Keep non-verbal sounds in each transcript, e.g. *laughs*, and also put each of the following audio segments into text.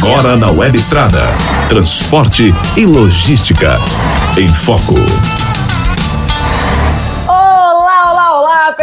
Agora na Web Estrada. Transporte e logística. Em Foco.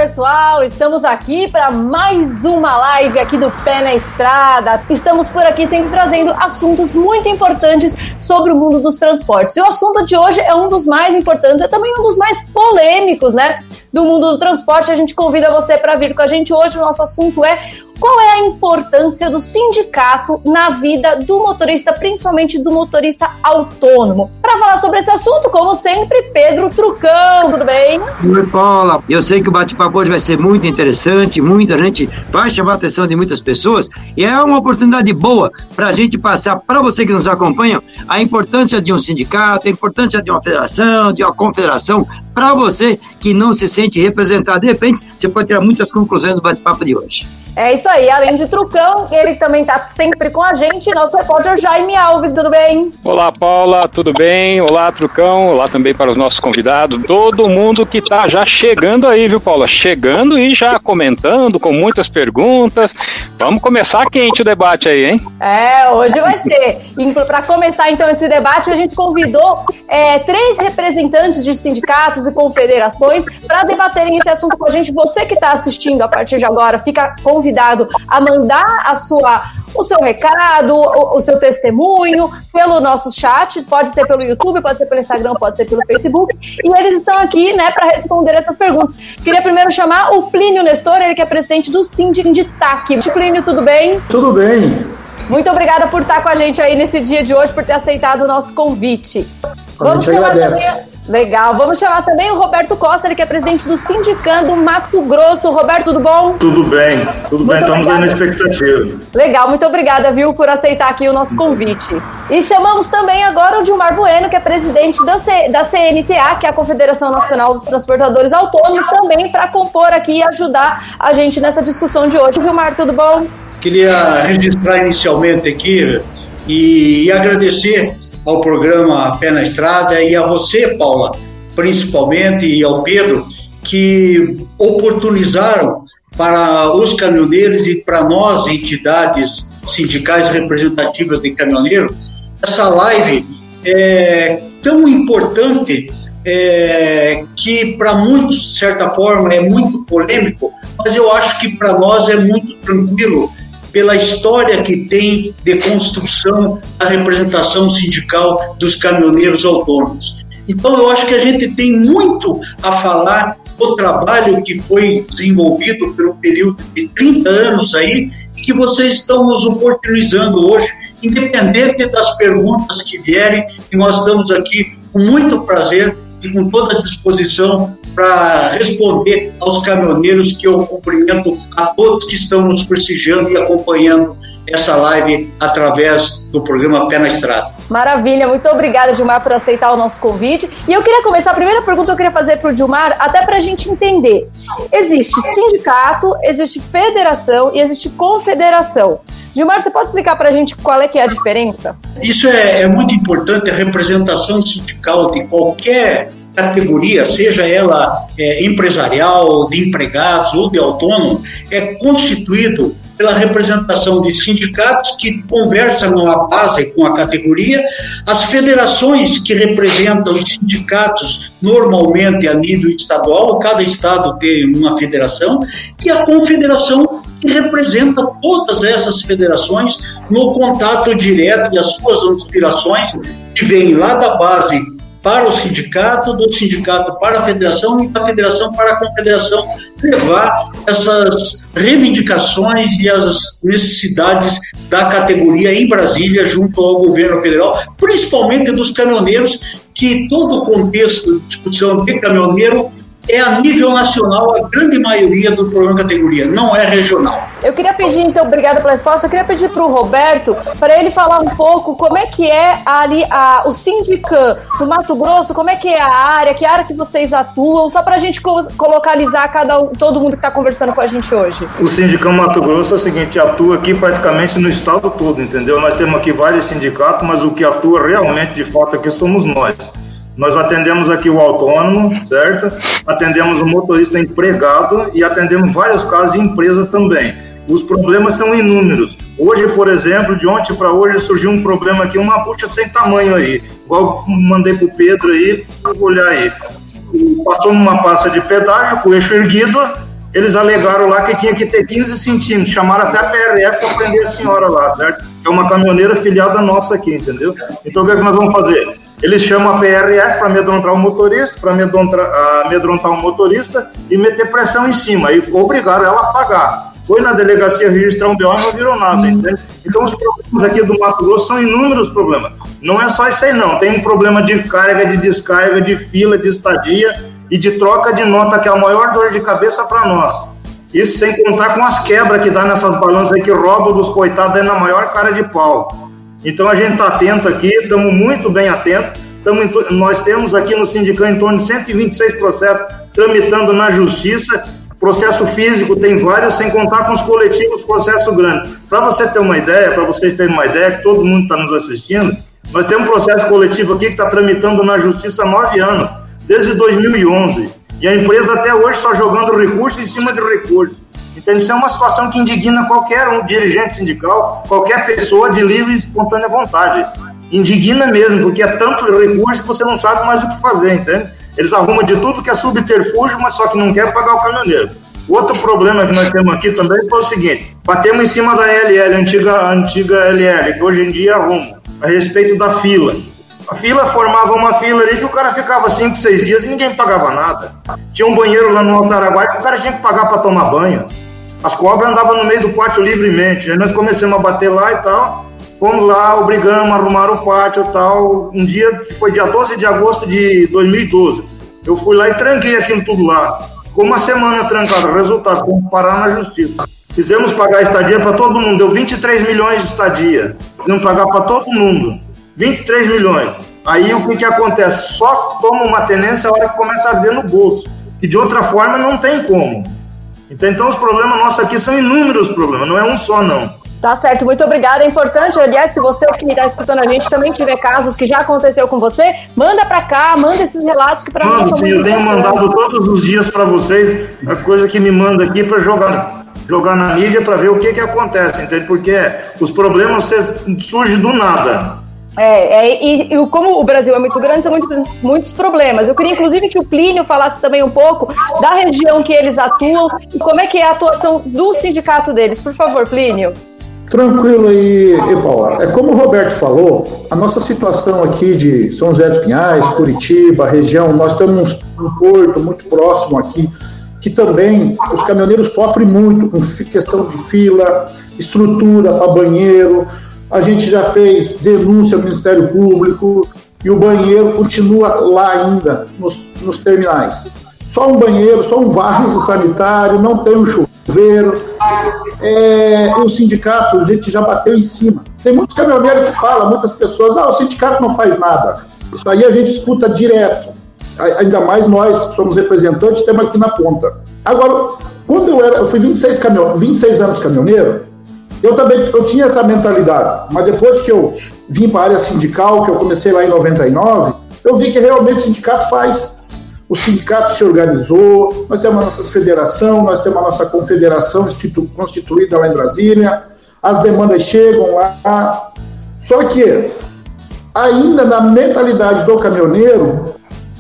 Pessoal! Estamos aqui para mais uma live aqui do Pé na Estrada. Estamos por aqui sempre trazendo assuntos muito importantes sobre o mundo dos transportes. E o assunto de hoje é um dos mais importantes, é também um dos mais polêmicos, né? Do mundo do transporte. A gente convida você para vir com a gente hoje. O nosso assunto é qual é a importância do sindicato na vida do motorista, principalmente do motorista autônomo? Para falar sobre esse assunto, como sempre, Pedro Trucão, tudo bem? Oi, Paula. Eu sei que o bate-papo hoje vai ser muito interessante, muita gente vai chamar a atenção de muitas pessoas e é uma oportunidade boa para a gente passar para você que nos acompanha a importância de um sindicato, a importância de uma federação, de uma confederação, para você que não se sente representado. De repente, você pode tirar muitas conclusões do bate-papo de hoje. É isso aí, além de Trucão, ele também está sempre com a gente, nosso repórter Jaime Alves, tudo bem? Olá, Paula, tudo bem? Olá, Trucão, olá também para os nossos convidados, todo mundo que está já chegando aí, viu, Paula? Chegando e já comentando, com muitas perguntas. Vamos começar quente o debate aí, hein? É, hoje vai ser. Para começar então esse debate, a gente convidou é, três representantes de sindicatos e confederações para debaterem esse assunto com a gente. Você que está assistindo a partir de agora, fica convidado convidado a mandar a sua o seu recado, o, o, seu testemunho pelo nosso chat, pode ser pelo YouTube, pode ser pelo Instagram, pode ser pelo Facebook, e eles estão aqui, né, para responder essas perguntas. Queria primeiro chamar o Plínio Nestor, ele que é presidente do Síndico de TAC. Plínio, tudo bem? Tudo bem. Muito obrigada por estar com a gente aí nesse dia de hoje, por ter aceitado o nosso convite. A Vamos gente agradece. Também Legal. Vamos chamar também o Roberto Costa, ele que é presidente do Sindicando Mato Grosso. Roberto, tudo bom? Tudo bem, tudo muito bem. Estamos aí na expectativa. Legal, muito obrigada, viu, por aceitar aqui o nosso convite. E chamamos também agora o Dilmar Bueno, que é presidente da, C, da CNTA, que é a Confederação Nacional dos Transportadores Autônomos, também para compor aqui e ajudar a gente nessa discussão de hoje. Dilmar, tudo bom? Queria registrar inicialmente aqui e, e agradecer ao programa Pé na Estrada e a você, Paula, principalmente, e ao Pedro, que oportunizaram para os caminhoneiros e para nós, entidades sindicais representativas de caminhoneiro, essa live é tão importante é, que para muitos, de certa forma, é muito polêmico, mas eu acho que para nós é muito tranquilo pela história que tem de construção da representação sindical dos caminhoneiros autônomos. Então, eu acho que a gente tem muito a falar do trabalho que foi desenvolvido pelo período de 30 anos aí e que vocês estão nos oportunizando hoje, independente das perguntas que vierem, e nós estamos aqui com muito prazer e com toda a disposição para responder aos caminhoneiros que eu cumprimento a todos que estão nos prestigiando e acompanhando essa live através do programa Pé na Estrada. Maravilha, muito obrigada, Gilmar, por aceitar o nosso convite. E eu queria começar, a primeira pergunta eu queria fazer para o Gilmar, até para a gente entender. Existe sindicato, existe federação e existe confederação. Gilmar, você pode explicar para a gente qual é que é a diferença? Isso é, é muito importante, a representação sindical de qualquer categoria, seja ela é, empresarial, de empregados ou de autônomo, é constituído pela representação de sindicatos que conversam na base com a categoria, as federações que representam os sindicatos normalmente a nível estadual, cada estado tem uma federação, e a confederação que representa todas essas federações no contato direto e as suas aspirações que vêm lá da base para o sindicato, do sindicato para a federação e da federação para a confederação levar essas reivindicações e as necessidades da categoria em Brasília junto ao governo federal, principalmente dos caminhoneiros, que todo o contexto de discussão de caminhoneiro é a nível nacional a grande maioria do programa categoria, não é regional. Eu queria pedir, então, obrigada pela resposta, eu queria pedir para o Roberto, para ele falar um pouco como é que é ali a, o Sindican do Mato Grosso, como é que é a área, que área que vocês atuam, só para a gente co colocalizar cada um, todo mundo que está conversando com a gente hoje. O Sindican Mato Grosso é o seguinte, atua aqui praticamente no estado todo, entendeu? Nós temos aqui vários sindicatos, mas o que atua realmente de fato aqui somos nós. Nós atendemos aqui o autônomo, certo? Atendemos o motorista empregado e atendemos vários casos de empresa também. Os problemas são inúmeros. Hoje, por exemplo, de ontem para hoje surgiu um problema aqui, uma bucha sem tamanho aí. Igual mandei pro Pedro aí, olhar aí. Passou numa pasta de pedágio com o eixo erguido, eles alegaram lá que tinha que ter 15 centímetros, chamaram até a PRF para prender a senhora lá, certo? É uma caminhoneira filiada nossa aqui, entendeu? Então o que, é que nós vamos fazer? Eles chamam a PRF para amedrontar o motorista, para amedrontar, amedrontar o motorista e meter pressão em cima, e obrigaram ela a pagar foi na delegacia registrar um BO e não virou nada, entende? Então os problemas aqui do Mato Grosso são inúmeros problemas. Não é só isso aí não, tem um problema de carga, de descarga, de fila, de estadia e de troca de nota, que é a maior dor de cabeça para nós. Isso sem contar com as quebras que dá nessas balanças aí que roubam dos coitados aí na maior cara de pau. Então a gente está atento aqui, estamos muito bem atentos. nós temos aqui no sindicato em torno de 126 processos tramitando na justiça Processo físico tem vários, sem contar com os coletivos, processo grande. Para você ter uma ideia, para vocês terem uma ideia, que todo mundo está nos assistindo, nós temos um processo coletivo aqui que está tramitando na justiça há nove anos, desde 2011. E a empresa até hoje só jogando recurso em cima de recurso. Então, isso é uma situação que indigna qualquer um dirigente sindical, qualquer pessoa de livre e espontânea vontade. Indigna mesmo, porque é tanto recurso que você não sabe mais o que fazer, entende? Eles arrumam de tudo que é subterfúgio, mas só que não quer pagar o caminhoneiro. Outro problema que nós temos aqui também foi o seguinte: batemos em cima da LL, antiga, antiga LL, que hoje em dia arruma, a respeito da fila. A fila formava uma fila ali que o cara ficava 5, 6 dias e ninguém pagava nada. Tinha um banheiro lá no Altaraguai que o cara tinha que pagar para tomar banho. As cobras andavam no meio do pátio livremente. Aí nós começamos a bater lá e tal. Fomos lá, obrigamos a arrumar o pátio e tal. Um dia, foi dia 12 de agosto de 2012. Eu fui lá e tranquei aquilo tudo lá. Ficou uma semana trancado. Resultado, fomos parar na justiça. Fizemos pagar estadia para todo mundo. Deu 23 milhões de estadia. Fizemos pagar para todo mundo. 23 milhões. Aí o que, que acontece? Só toma uma tenência a hora que começa a arder no bolso. Que de outra forma não tem como. Então, então os problemas nossos aqui são inúmeros problemas, não é um só não. Tá certo, muito obrigada. É importante, aliás, se você que está escutando a gente também tiver casos que já aconteceu com você, manda para cá, manda esses relatos que para nós são sim, eu tenho mandado todos os dias para vocês a coisa que me manda aqui para jogar jogar na mídia para ver o que que acontece, entende? Porque os problemas surgem do nada. É, é e, e, como o Brasil é muito grande, são muitos, muitos problemas. Eu queria, inclusive, que o Plínio falasse também um pouco da região que eles atuam e como é que é a atuação do sindicato deles. Por favor, Plínio. Tranquilo aí, e Paula. É como o Roberto falou, a nossa situação aqui de São José dos Pinhais, Curitiba, região, nós temos um porto muito próximo aqui, que também os caminhoneiros sofrem muito com questão de fila, estrutura para banheiro. A gente já fez denúncia ao Ministério Público e o banheiro continua lá ainda, nos, nos terminais. Só um banheiro, só um vaso sanitário, não tem um chuveiro é, o sindicato, a gente já bateu em cima. Tem muitos caminhoneiros que falam, muitas pessoas, ah, o sindicato não faz nada. Isso aí a gente escuta direto. Ainda mais nós, que somos representantes, temos aqui na ponta. Agora, quando eu era, eu fui 26, caminhão, 26 anos caminhoneiro, eu também eu tinha essa mentalidade. Mas depois que eu vim para a área sindical, que eu comecei lá em 99, eu vi que realmente o sindicato faz o sindicato se organizou, nós temos a nossa federação, nós temos a nossa confederação constituída lá em Brasília, as demandas chegam lá. Só que ainda na mentalidade do caminhoneiro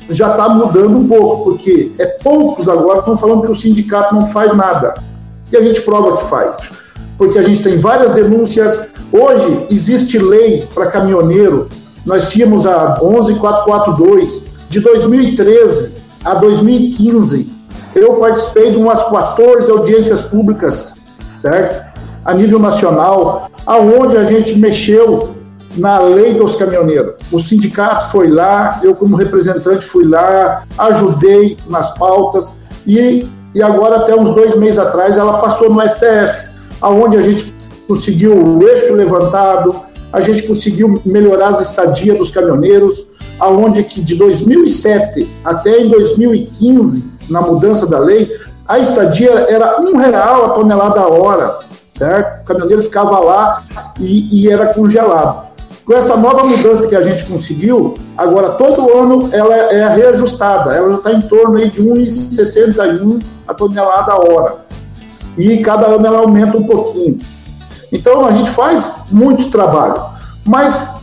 já está mudando um pouco, porque é poucos agora estão falando que o sindicato não faz nada. E a gente prova que faz. Porque a gente tem várias denúncias. Hoje existe lei para caminhoneiro. Nós tínhamos a 11442 de 2013 a 2015, eu participei de umas 14 audiências públicas, certo? A nível nacional, aonde a gente mexeu na lei dos caminhoneiros. O sindicato foi lá, eu como representante fui lá, ajudei nas pautas e, e agora até uns dois meses atrás ela passou no STF, aonde a gente conseguiu o eixo levantado, a gente conseguiu melhorar as estadias dos caminhoneiros, aonde que de 2007 até em 2015, na mudança da lei, a estadia era um real a tonelada a hora, certo? O caminhoneiro ficava lá e, e era congelado. Com essa nova mudança que a gente conseguiu, agora todo ano ela é reajustada, ela já está em torno aí de 1,61 a tonelada a hora. E cada ano ela aumenta um pouquinho. Então a gente faz muito trabalho, mas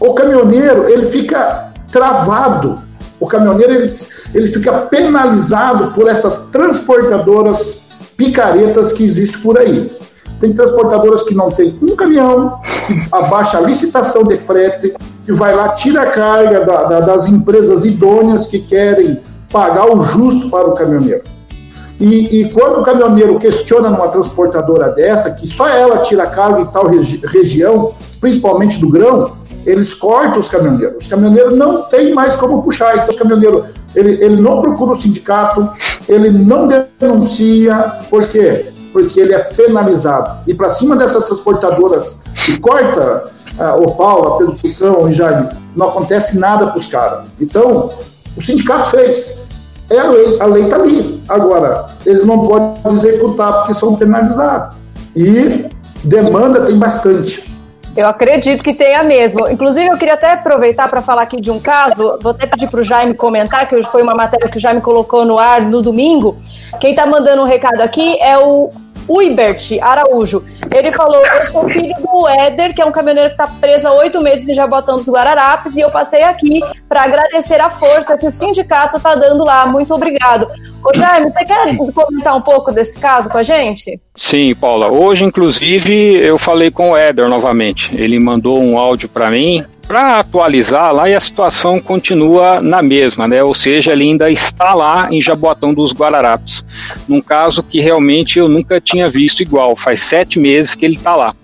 o caminhoneiro ele fica travado, o caminhoneiro ele, ele fica penalizado por essas transportadoras picaretas que existem por aí. Tem transportadoras que não tem um caminhão, que abaixa a licitação de frete, que vai lá, tira a carga da, da, das empresas idôneas que querem pagar o justo para o caminhoneiro. E, e, quando o caminhoneiro questiona numa transportadora dessa, que só ela tira carga em tal regi região, principalmente do grão, eles cortam os caminhoneiros. Os caminhoneiros não tem mais como puxar. Então, os caminhoneiros, ele, ele não procura o sindicato, ele não denuncia. Por quê? Porque ele é penalizado. E para cima dessas transportadoras que corta ah, o Paulo, Pedro Tucão e Jaime, não acontece nada para os caras. Então, o sindicato fez. É a lei, a lei está ali. Agora, eles não podem executar porque são penalizados. E demanda tem bastante. Eu acredito que tenha mesmo. Inclusive, eu queria até aproveitar para falar aqui de um caso. Vou até pedir para o Jaime comentar, que hoje foi uma matéria que o Jaime colocou no ar no domingo. Quem está mandando um recado aqui é o Uibert Araújo. Ele falou: Eu sou filho do Éder, que é um caminhoneiro que está preso há oito meses em Jabotão dos Guararapes, e eu passei aqui para agradecer a força que o sindicato está dando lá. Muito obrigado. Ô Jaime, você quer comentar um pouco desse caso com a gente? Sim, Paula. Hoje, inclusive, eu falei com o Éder novamente. Ele mandou um áudio para mim para atualizar lá e a situação continua na mesma, né? Ou seja, ele ainda está lá em Jaboatão dos Guararapes, num caso que realmente eu nunca tinha visto igual. Faz sete meses que ele está lá.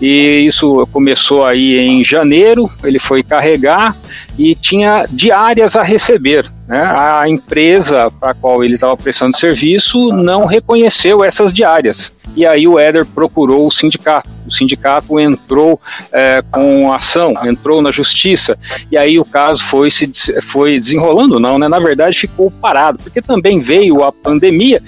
E isso começou aí em janeiro. Ele foi carregar e tinha diárias a receber. Né? A empresa para a qual ele estava prestando serviço não reconheceu essas diárias. E aí o Éder procurou o sindicato. O sindicato entrou é, com ação, entrou na justiça, e aí o caso foi se foi desenrolando, não, né? Na verdade ficou parado, porque também veio a pandemia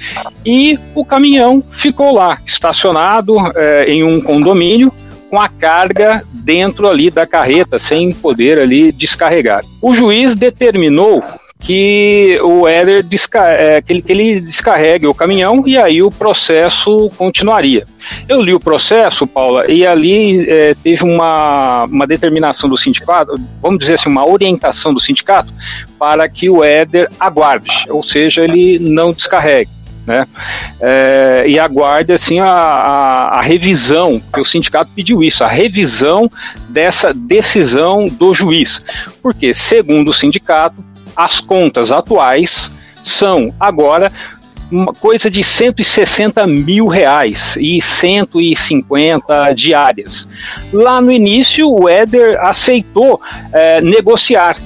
e o caminhão ficou lá, estacionado é, em um condomínio com a carga dentro ali da carreta, sem poder ali descarregar. O juiz determinou que o Éder é, que, ele, que ele descarregue o caminhão e aí o processo continuaria. Eu li o processo, Paula, e ali é, teve uma, uma determinação do sindicato, vamos dizer assim, uma orientação do sindicato para que o Éder aguarde, ou seja, ele não descarregue. Né? É, e aguarde assim a, a, a, revisão, o sindicato pediu isso, a revisão dessa decisão do juiz, porque segundo o sindicato as contas atuais são agora uma coisa de 160 mil reais e 150 diárias. Lá no início, o Éder aceitou é, negociar.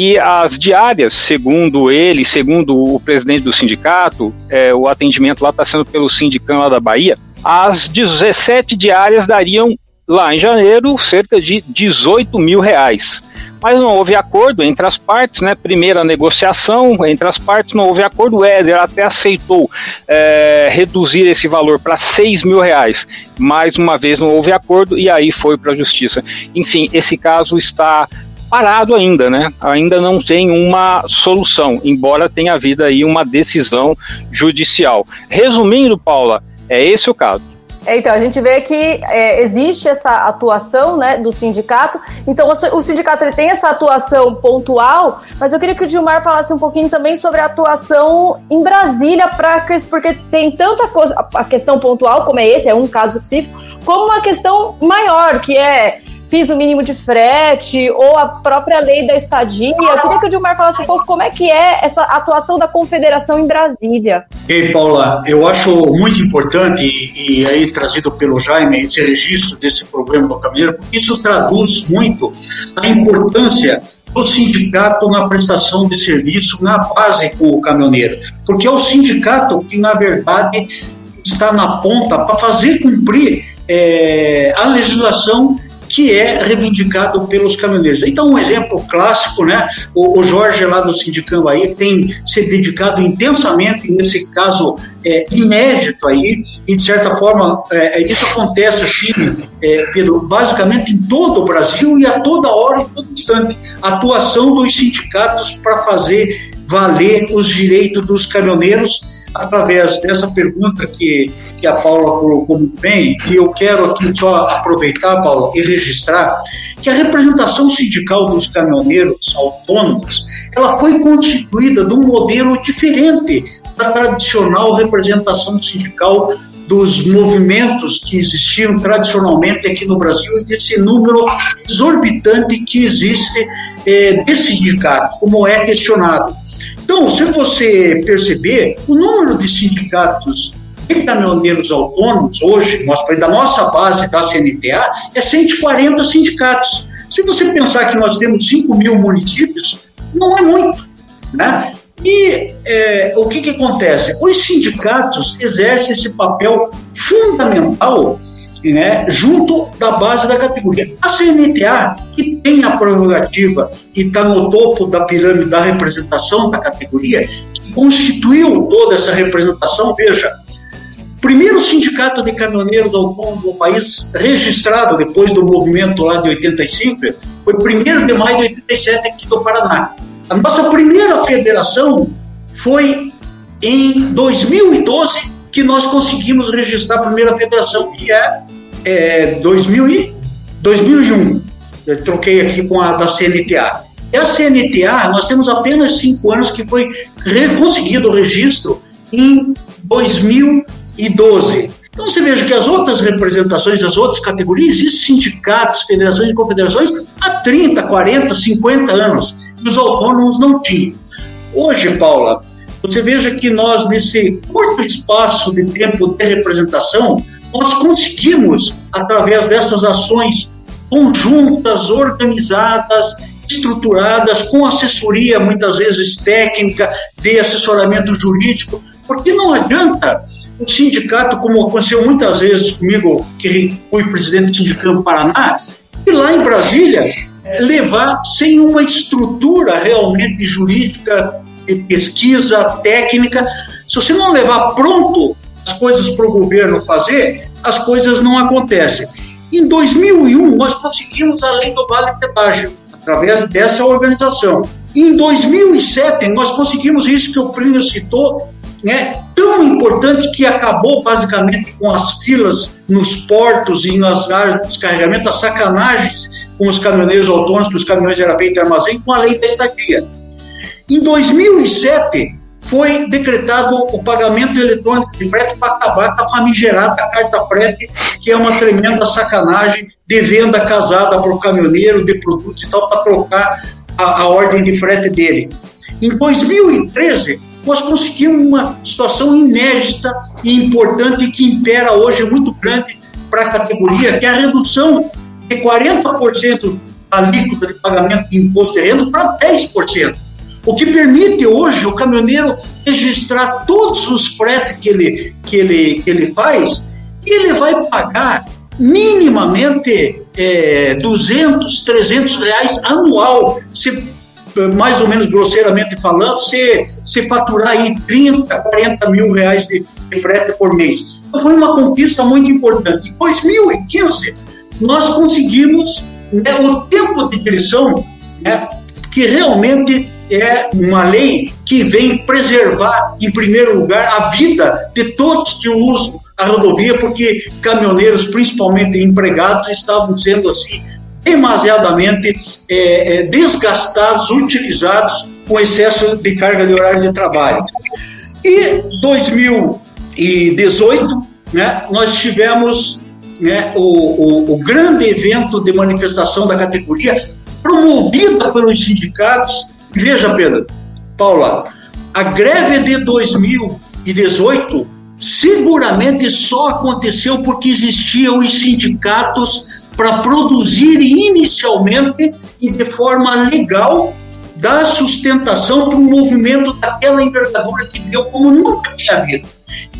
E as diárias, segundo ele, segundo o presidente do sindicato, é, o atendimento lá está sendo pelo sindicão lá da Bahia, as 17 diárias dariam, lá em janeiro, cerca de 18 mil reais mas não houve acordo entre as partes, né? Primeira negociação entre as partes, não houve acordo. O Éder até aceitou é, reduzir esse valor para 6 mil reais. Mais uma vez não houve acordo e aí foi para a justiça. Enfim, esse caso está parado ainda, né? Ainda não tem uma solução, embora tenha havido aí uma decisão judicial. Resumindo, Paula, é esse o caso. É, então, a gente vê que é, existe essa atuação né, do sindicato. Então, o, sindicato ele tem essa atuação pontual, mas eu queria que o Gilmar falasse um pouquinho também sobre a atuação em Brasília, pra, porque tem tanta coisa, a questão pontual, como é esse, é um caso específico, como uma questão maior, que é piso mínimo de frete ou a própria lei da estadia. Eu queria que o Dilmar falasse um pouco como é que é essa atuação da confederação em Brasília. Ei, Paula, eu acho muito importante e, e aí trazido pelo Jaime esse registro desse problema do caminhoneiro, porque isso traduz muito a importância do sindicato na prestação de serviço na base com o caminhoneiro, porque é o sindicato que na verdade está na ponta para fazer cumprir é, a legislação que é reivindicado pelos caminhoneiros. Então, um exemplo clássico, né? O, o Jorge lá do Sindicam aí, tem se dedicado intensamente nesse caso é, inédito aí, e de certa forma é, é isso acontece assim, é, Pedro, basicamente em todo o Brasil e a toda hora, em todo instante, a atuação dos sindicatos para fazer valer os direitos dos caminhoneiros através dessa pergunta que, que a Paula colocou muito bem, e eu quero aqui só aproveitar, Paula, e registrar que a representação sindical dos caminhoneiros autônomos ela foi constituída de um modelo diferente da tradicional representação sindical dos movimentos que existiam tradicionalmente aqui no Brasil e desse número exorbitante que existe eh, de sindicatos, como é questionado. Então, se você perceber, o número de sindicatos de caminhoneiros autônomos, hoje, da nossa base da CNTA, é 140 sindicatos. Se você pensar que nós temos 5 mil municípios, não é muito. Né? E é, o que, que acontece? Os sindicatos exercem esse papel fundamental né, junto da base da categoria. A CNTA, que tem a prerrogativa e está no topo da pirâmide da representação da categoria, que constituiu toda essa representação, veja, primeiro sindicato de caminhoneiros autônomos do país registrado depois do movimento lá de 85 foi 1 de maio de 87 aqui do Paraná. A nossa primeira federação foi em 2012 que nós conseguimos registrar a primeira federação, que é, é 2000 e, 2001. Eu troquei aqui com a da CNTA. E a CNTA, nós temos apenas cinco anos que foi conseguido o registro em 2012. Então você veja que as outras representações, as outras categorias, existem sindicatos, federações e confederações há 30, 40, 50 anos. E os autônomos não tinham. Hoje, Paula, você veja que nós, nesse curto espaço de tempo de representação, nós conseguimos, através dessas ações conjuntas, organizadas, estruturadas, com assessoria, muitas vezes técnica, de assessoramento jurídico, porque não adianta o sindicato, como aconteceu muitas vezes comigo, que fui presidente do Sindicato Paraná, e lá em Brasília, levar sem uma estrutura realmente jurídica, de pesquisa, técnica. Se você não levar pronto as coisas para o governo fazer, as coisas não acontecem. Em 2001, nós conseguimos a lei do Vale Pedágio, através dessa organização. Em 2007, nós conseguimos isso que o Plínio citou, né, tão importante que acabou basicamente com as filas nos portos e nas áreas de descarregamento, as sacanagens com os caminhoneiros autônomos, que os caminhões eram feitos armazém, com a lei da estadia. Em 2007, foi decretado o pagamento eletrônico de frete para acabar com a famigerada carta frete, que é uma tremenda sacanagem de venda casada para o caminhoneiro de produtos e tal, para trocar a, a ordem de frete dele. Em 2013, nós conseguimos uma situação inédita e importante que impera hoje muito grande para a categoria, que é a redução de 40% da alíquota de pagamento de imposto de renda para 10%. O que permite hoje o caminhoneiro registrar todos os fretes que ele, que ele, que ele faz e ele vai pagar minimamente é, 200, 300 reais anual. Se mais ou menos grosseiramente falando, se, se faturar aí 30, 40 mil reais de, de frete por mês. Então foi uma conquista muito importante. Em 2015, nós conseguimos né, o tempo de direção, né, que realmente é uma lei que vem preservar, em primeiro lugar, a vida de todos que usam a rodovia, porque caminhoneiros, principalmente empregados, estavam sendo assim demasiadamente é, é, desgastados, utilizados com excesso de carga de horário de trabalho. E 2018, né, nós tivemos né, o, o, o grande evento de manifestação da categoria, promovida pelos sindicatos. Veja, Pedro, Paula, a greve de 2018 seguramente só aconteceu porque existiam os sindicatos para produzir inicialmente e de forma legal dar sustentação para um movimento daquela envergadura que deu como nunca tinha havido.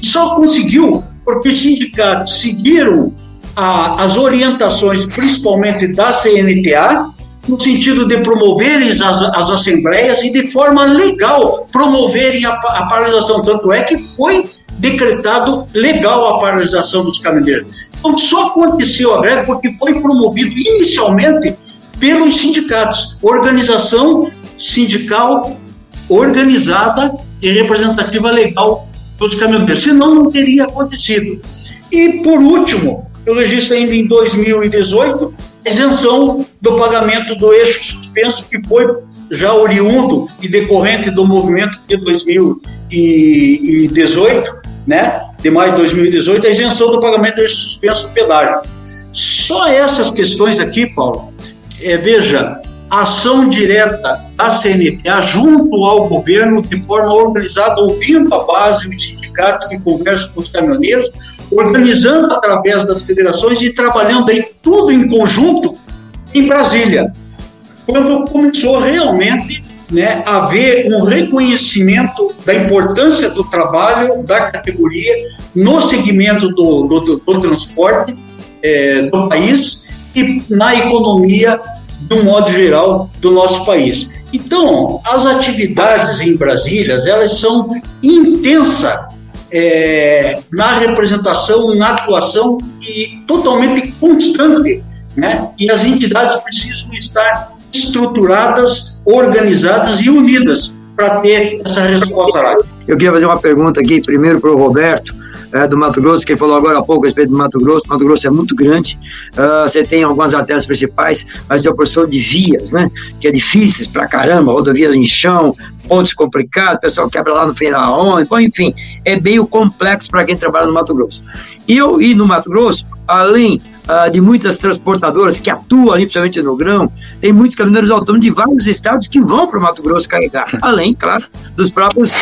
Só conseguiu porque os sindicatos seguiram a, as orientações, principalmente da CNTA, no sentido de promoverem as, as assembleias e de forma legal promoverem a, a paralisação. Tanto é que foi decretado legal a paralisação dos caminhoneiros. Então, só aconteceu a greve porque foi promovido inicialmente pelos sindicatos, organização sindical organizada e representativa legal dos caminhoneiros, senão não teria acontecido. E, por último, eu registro ainda em 2018 a isenção do pagamento do eixo suspenso, que foi já oriundo e decorrente do movimento de 2018, né, de maio de 2018, a isenção do pagamento do eixo suspenso do pedágio. Só essas questões aqui, Paulo, é, veja, ação direta da CNPA junto ao governo, de forma organizada, ouvindo a base, os sindicatos que conversam com os caminhoneiros, organizando através das federações e trabalhando aí tudo em conjunto em Brasília. Quando começou realmente né, a haver um reconhecimento da importância do trabalho da categoria no segmento do, do, do transporte é, do país e na economia de um modo geral do nosso país. Então, as atividades em Brasília, elas são intensas é, na representação, na atuação e totalmente constante, né? E as entidades precisam estar estruturadas, organizadas e unidas para ter essa resposta lá. Eu queria fazer uma pergunta aqui, primeiro para o Roberto é, do Mato Grosso, que falou agora há pouco a respeito do Mato Grosso. Mato Grosso é muito grande, uh, você tem algumas artérias principais, mas tem a porção de vias, né? Que é difíceis pra caramba, rodovias em chão, pontos complicados, o pessoal quebra lá no final onde, bom, enfim, é meio complexo para quem trabalha no Mato Grosso. E eu ir no Mato Grosso, além uh, de muitas transportadoras que atuam ali, principalmente no grão, tem muitos caminhoneiros autônomos de vários estados que vão para o Mato Grosso carregar, *laughs* além, claro, dos próprios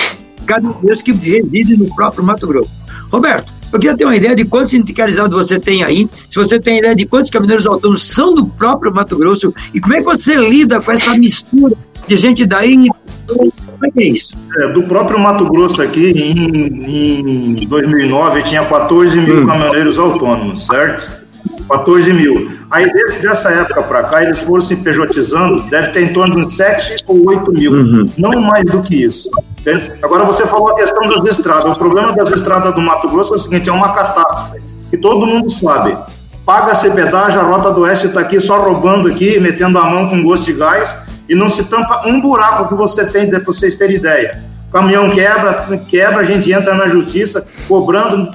caminhoneiros que residem no próprio Mato Grosso. Roberto, eu queria ter uma ideia de quantos sindicalizados você tem aí, se você tem ideia de quantos caminhoneiros autônomos são do próprio Mato Grosso e como é que você lida com essa mistura de gente daí como é que é isso? É, do próprio Mato Grosso aqui, em, em 2009, tinha 14 mil hum. caminhoneiros autônomos, certo? 14 mil. Aí, desde dessa época para cá, eles foram se pejotizando, deve ter em torno de 7 ou 8 mil, uhum. não mais do que isso. Entende? Agora, você falou a questão das estradas. O problema das estradas do Mato Grosso é o seguinte: é uma catástrofe, que todo mundo sabe. Paga-se pedágio, a Rota do Oeste está aqui só roubando aqui, metendo a mão com gosto de gás, e não se tampa um buraco que você tem, para vocês terem ideia caminhão quebra, quebra, a gente entra na justiça cobrando,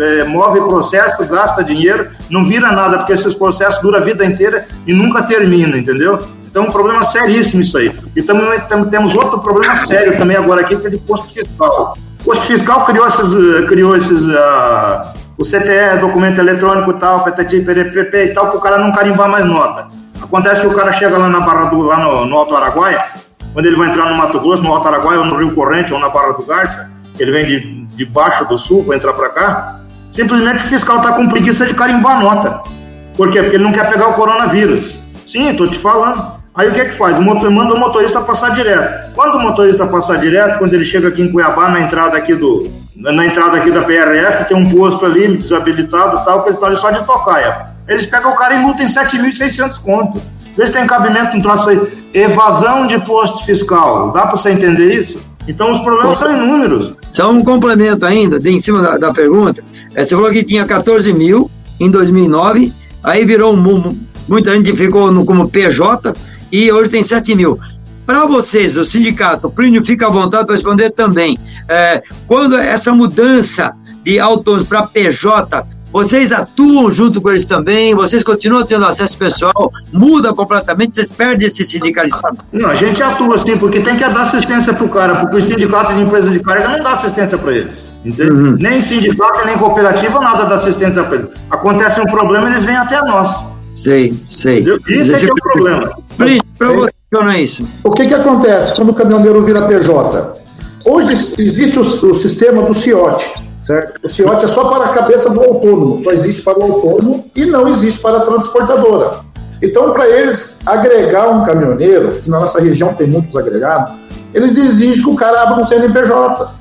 é, move processo, gasta dinheiro, não vira nada, porque esses processos duram a vida inteira e nunca termina, entendeu? Então, um problema seríssimo isso aí. E também temos outro problema sério também agora aqui, que é de posto fiscal. O posto fiscal criou esses, criou esses uh, o CTE, documento eletrônico e tal, PTT, PDPP e tal, para o cara não carimbar mais nota. Acontece que o cara chega lá na Barra do, lá no, no Alto Araguaia, quando ele vai entrar no Mato Grosso, no Alto Araguaia, ou no Rio Corrente, ou na Barra do Garça, ele vem de, de baixo do sul para entrar para cá, simplesmente o fiscal está com preguiça de carimbar a nota. Por quê? Porque ele não quer pegar o coronavírus. Sim, estou te falando. Aí o que é que faz? Manda o motorista passar direto. Quando o motorista passar direto, quando ele chega aqui em Cuiabá, na entrada aqui do, na entrada aqui da PRF, tem um posto ali desabilitado tal, que ele está ali só de tocaia. Eles pegam o cara e multam em 7.600 conto. Vê se tem cabimento um troço aí. Evasão de posto fiscal. Dá para você entender isso? Então os problemas são inúmeros. Só um complemento ainda, em cima da, da pergunta. É, você falou que tinha 14 mil em 2009, aí virou um, muita gente ficou no, como PJ e hoje tem 7 mil. Para vocês, o sindicato, o Plínio fica à vontade para responder também. É, quando essa mudança de autônomos para PJ vocês atuam junto com eles também? Vocês continuam tendo acesso pessoal? Muda completamente? Vocês perdem esse sindicalismo? Não, a gente atua sim, porque tem que dar assistência para o cara, porque o sindicato de empresa de carga não dá assistência para eles. Uhum. Nem sindicato, nem cooperativa, nada dá assistência para eles. Acontece um problema, eles vêm até nós. Sei, sei. Isso é que é o problema. Para você, é isso? O que, que acontece quando o caminhoneiro vira PJ? Hoje existe o, o sistema do CIOT, certo? O CIOT é só para a cabeça do autônomo, só existe para o autônomo e não existe para a transportadora. Então, para eles agregar um caminhoneiro, que na nossa região tem muitos agregados, eles exigem que o cara abra um CNPJ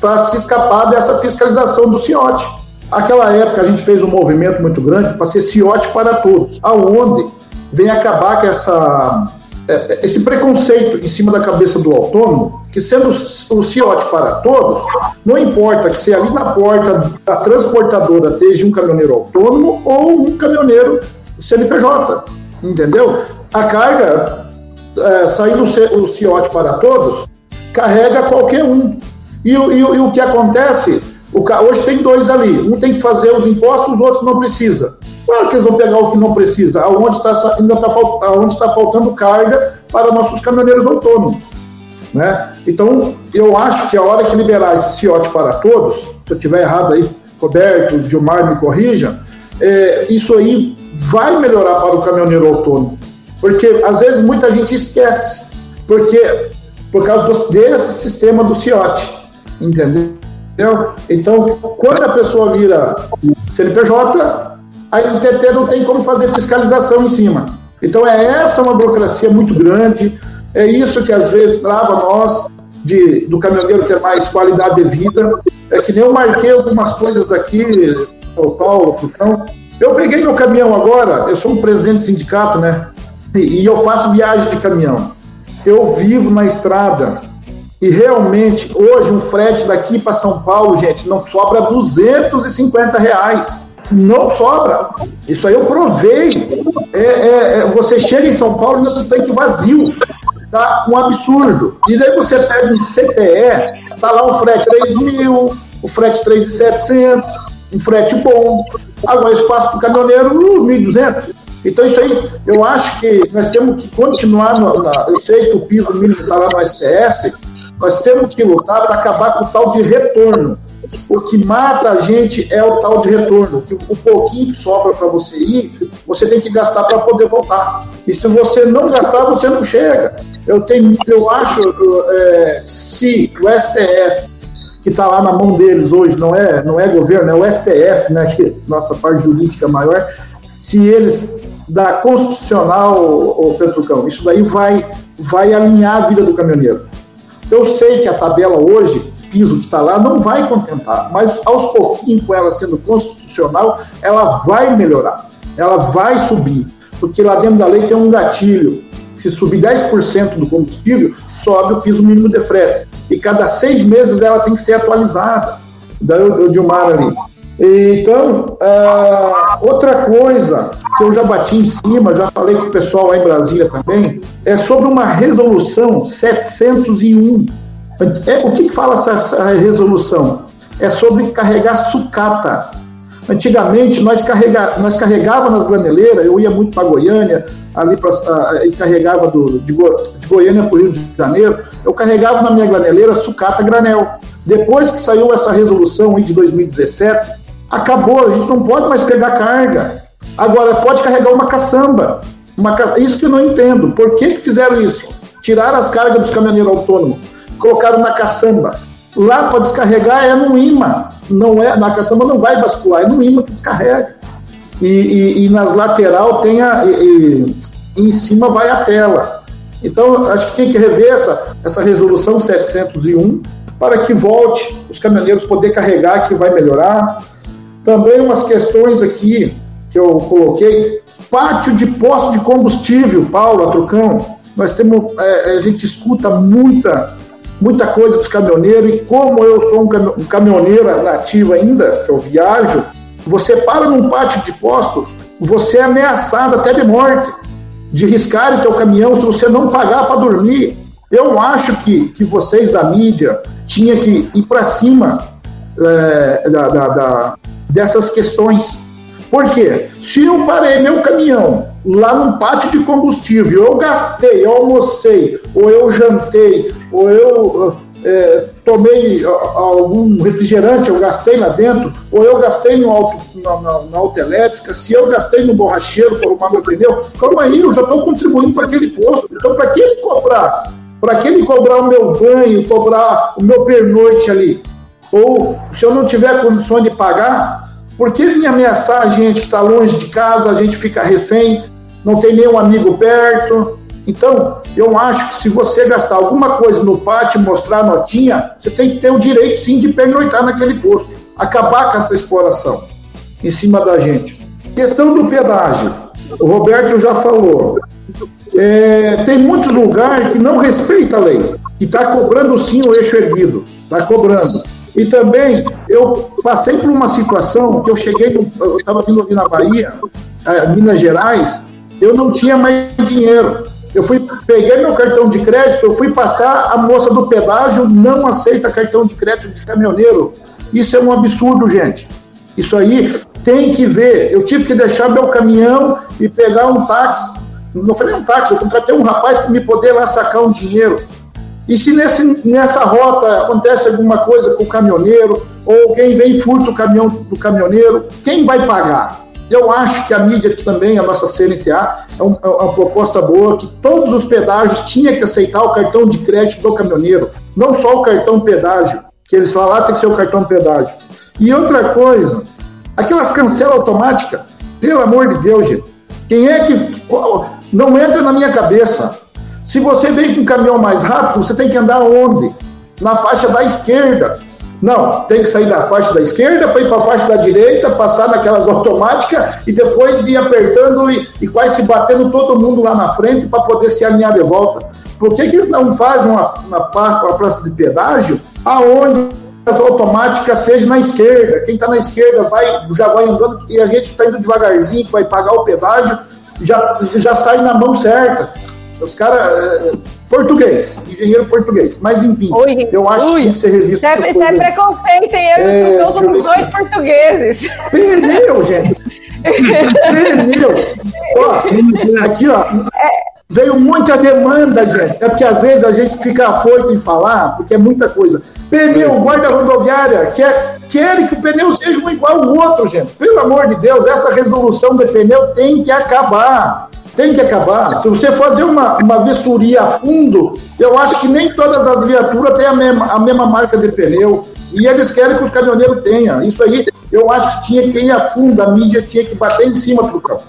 para se escapar dessa fiscalização do CIOT. Aquela época a gente fez um movimento muito grande para ser CIOT para todos, aonde vem acabar com essa é, esse preconceito em cima da cabeça do autônomo, que sendo o CIOT para todos, não importa que se ali na porta da transportadora esteja um caminhoneiro autônomo ou um caminhoneiro CNPJ, entendeu? A carga, é, saindo o CIOT para todos, carrega qualquer um. E, e, e o que acontece? O, hoje tem dois ali. Um tem que fazer os impostos, os outros não precisa. Claro que eles vão pegar o que não precisa, aonde está, ainda está, aonde está faltando carga para nossos caminhoneiros autônomos. Né? Então, eu acho que a hora que liberar esse CIOT para todos, se eu estiver errado aí, Roberto, Gilmar, me corrija, é, isso aí vai melhorar para o caminhoneiro autônomo. Porque às vezes muita gente esquece, porque por causa do, desse sistema do CIOT, entendeu? Então, quando a pessoa vira CNPJ, a NTT não tem como fazer fiscalização em cima. Então, é essa uma burocracia muito grande, é isso que às vezes trava nós de, do caminhoneiro ter mais qualidade de vida. É que nem eu marquei algumas coisas aqui, o Paulo, Tucão. Eu peguei meu caminhão agora, eu sou um presidente de sindicato, né? E, e eu faço viagem de caminhão. Eu vivo na estrada. E realmente, hoje, um frete daqui para São Paulo, gente, não sobra 250 reais. Não sobra. Isso aí eu provei. É, é, é, você chega em São Paulo e tem que vazio tá um absurdo. E daí você pega um CTE, tá lá um frete 3 mil, o frete 3,700, um frete bom. Agora, espaço para o caminhoneiro, 1.200. Então, isso aí, eu acho que nós temos que continuar. No, na, eu sei que o piso mínimo está lá no STF, nós temos que lutar para acabar com o tal de retorno. O que mata a gente é o tal de retorno. O pouquinho que sobra para você ir, você tem que gastar para poder voltar. E se você não gastar, você não chega. Eu, tenho, eu acho, é, se o STF, que está lá na mão deles hoje, não é, não é governo, é o STF, né, que nossa parte jurídica maior, se eles da constitucional, o Petrucão, isso daí vai, vai alinhar a vida do caminhoneiro. Eu sei que a tabela hoje piso que está lá não vai contentar, mas aos pouquinhos, com ela sendo constitucional, ela vai melhorar, ela vai subir, porque lá dentro da lei tem um gatilho. Se subir 10% do combustível, sobe o piso mínimo de frete. E cada seis meses ela tem que ser atualizada. Daí o Dilmar ali. Então, uh, outra coisa que eu já bati em cima, já falei com o pessoal lá em Brasília também, é sobre uma resolução 701 é, o que, que fala essa, essa, resolução? É sobre carregar sucata. Antigamente, nós, carrega, nós carregava nas graneleiras, eu ia muito para Goiânia, ali pra, uh, e carregava do, de, Go, de Goiânia para o Rio de Janeiro, eu carregava na minha graneleira sucata granel. Depois que saiu essa resolução de 2017, acabou, a gente não pode mais pegar carga. Agora, pode carregar uma caçamba. Uma, isso que eu não entendo. Por que, que fizeram isso? Tiraram as cargas dos caminhoneiros autônomos colocaram na caçamba. Lá para descarregar é no imã, não é na caçamba não vai bascular, é no imã que descarrega. E, e, e nas lateral tem a e, em cima vai a tela. Então acho que tem que rever essa, essa resolução 701 para que volte os caminhoneiros poder carregar, que vai melhorar. Também umas questões aqui que eu coloquei, pátio de posto de combustível, Paulo, Trucão. Nós temos, é, a gente escuta muita muita coisa dos caminhoneiros, e como eu sou um caminhoneiro nativo ainda, que eu viajo, você para num pátio de postos, você é ameaçado até de morte, de riscar o teu caminhão se você não pagar para dormir. Eu acho que, que vocês da mídia tinham que ir para cima é, da, da, da, dessas questões. Por quê? Se eu parei meu caminhão lá num pátio de combustível, eu gastei, eu almocei, ou eu jantei, ou eu é, tomei algum refrigerante, eu gastei lá dentro, ou eu gastei no auto, na, na, na auto elétrica, se eu gastei no borracheiro para arrumar meu pneu, calma aí, eu já estou contribuindo para aquele posto. Então, para que ele cobrar? Para que ele cobrar o meu banho, cobrar o meu pernoite ali? Ou se eu não tiver condições de pagar, por que vir ameaçar a gente que está longe de casa, a gente fica refém, não tem nenhum amigo perto? Então, eu acho que se você gastar alguma coisa no pátio mostrar a notinha, você tem que ter o direito sim de pernoitar naquele posto. Acabar com essa exploração em cima da gente. Questão do pedágio. O Roberto já falou. É, tem muitos lugares que não respeita a lei, e está cobrando sim o eixo erguido. Está cobrando. E também eu passei por uma situação que eu cheguei, eu estava vindo aqui na Bahia, Minas Gerais, eu não tinha mais dinheiro. Eu fui, peguei meu cartão de crédito, eu fui passar, a moça do pedágio não aceita cartão de crédito de caminhoneiro. Isso é um absurdo, gente. Isso aí tem que ver. Eu tive que deixar meu caminhão e pegar um táxi. Não foi nem um táxi, eu contratei um rapaz para me poder lá sacar um dinheiro. E se nesse, nessa rota acontece alguma coisa com o caminhoneiro, ou alguém vem e furta o caminhão do caminhoneiro, quem vai pagar? Eu acho que a mídia também, a nossa CNTA, é, um, é uma proposta boa, que todos os pedágios tinham que aceitar o cartão de crédito do caminhoneiro, não só o cartão pedágio, que eles falam, ah, tem que ser o cartão pedágio. E outra coisa, aquelas cancelas automáticas, pelo amor de Deus, gente, quem é que, que não entra na minha cabeça? Se você vem com um caminhão mais rápido, você tem que andar onde? Na faixa da esquerda. Não, tem que sair da faixa da esquerda para ir para a faixa da direita, passar naquelas *laughs* automáticas e depois ir apertando e, e quase se batendo todo mundo lá na frente para poder se alinhar de volta. Por que, que eles não fazem uma, uma, uma praça de pedágio aonde as automáticas seja na esquerda? Quem está na esquerda vai, já vai andando e a gente que está indo devagarzinho, que vai pagar o pedágio, já, já sai na mão certa. Os caras. É, português, engenheiro português. Mas enfim, ui, eu acho ui, que tinha que ser revisto. Isso é, isso é preconceito, hein? Eu, é, somos dois portugueses. Pneu, gente! *laughs* Pneu! ó, aqui, ó. É. Veio muita demanda, gente. É porque às vezes a gente fica afoito em falar, porque é muita coisa. Pneu, guarda rodoviária, quer, querem que o pneu seja um igual ao outro, gente. Pelo amor de Deus, essa resolução de pneu tem que acabar. Tem que acabar. Se você fazer uma, uma vistoria a fundo, eu acho que nem todas as viaturas têm a mesma, a mesma marca de pneu. E eles querem que os caminhoneiros tenham. Isso aí, eu acho que tinha que ir a fundo, a mídia tinha que bater em cima do campo.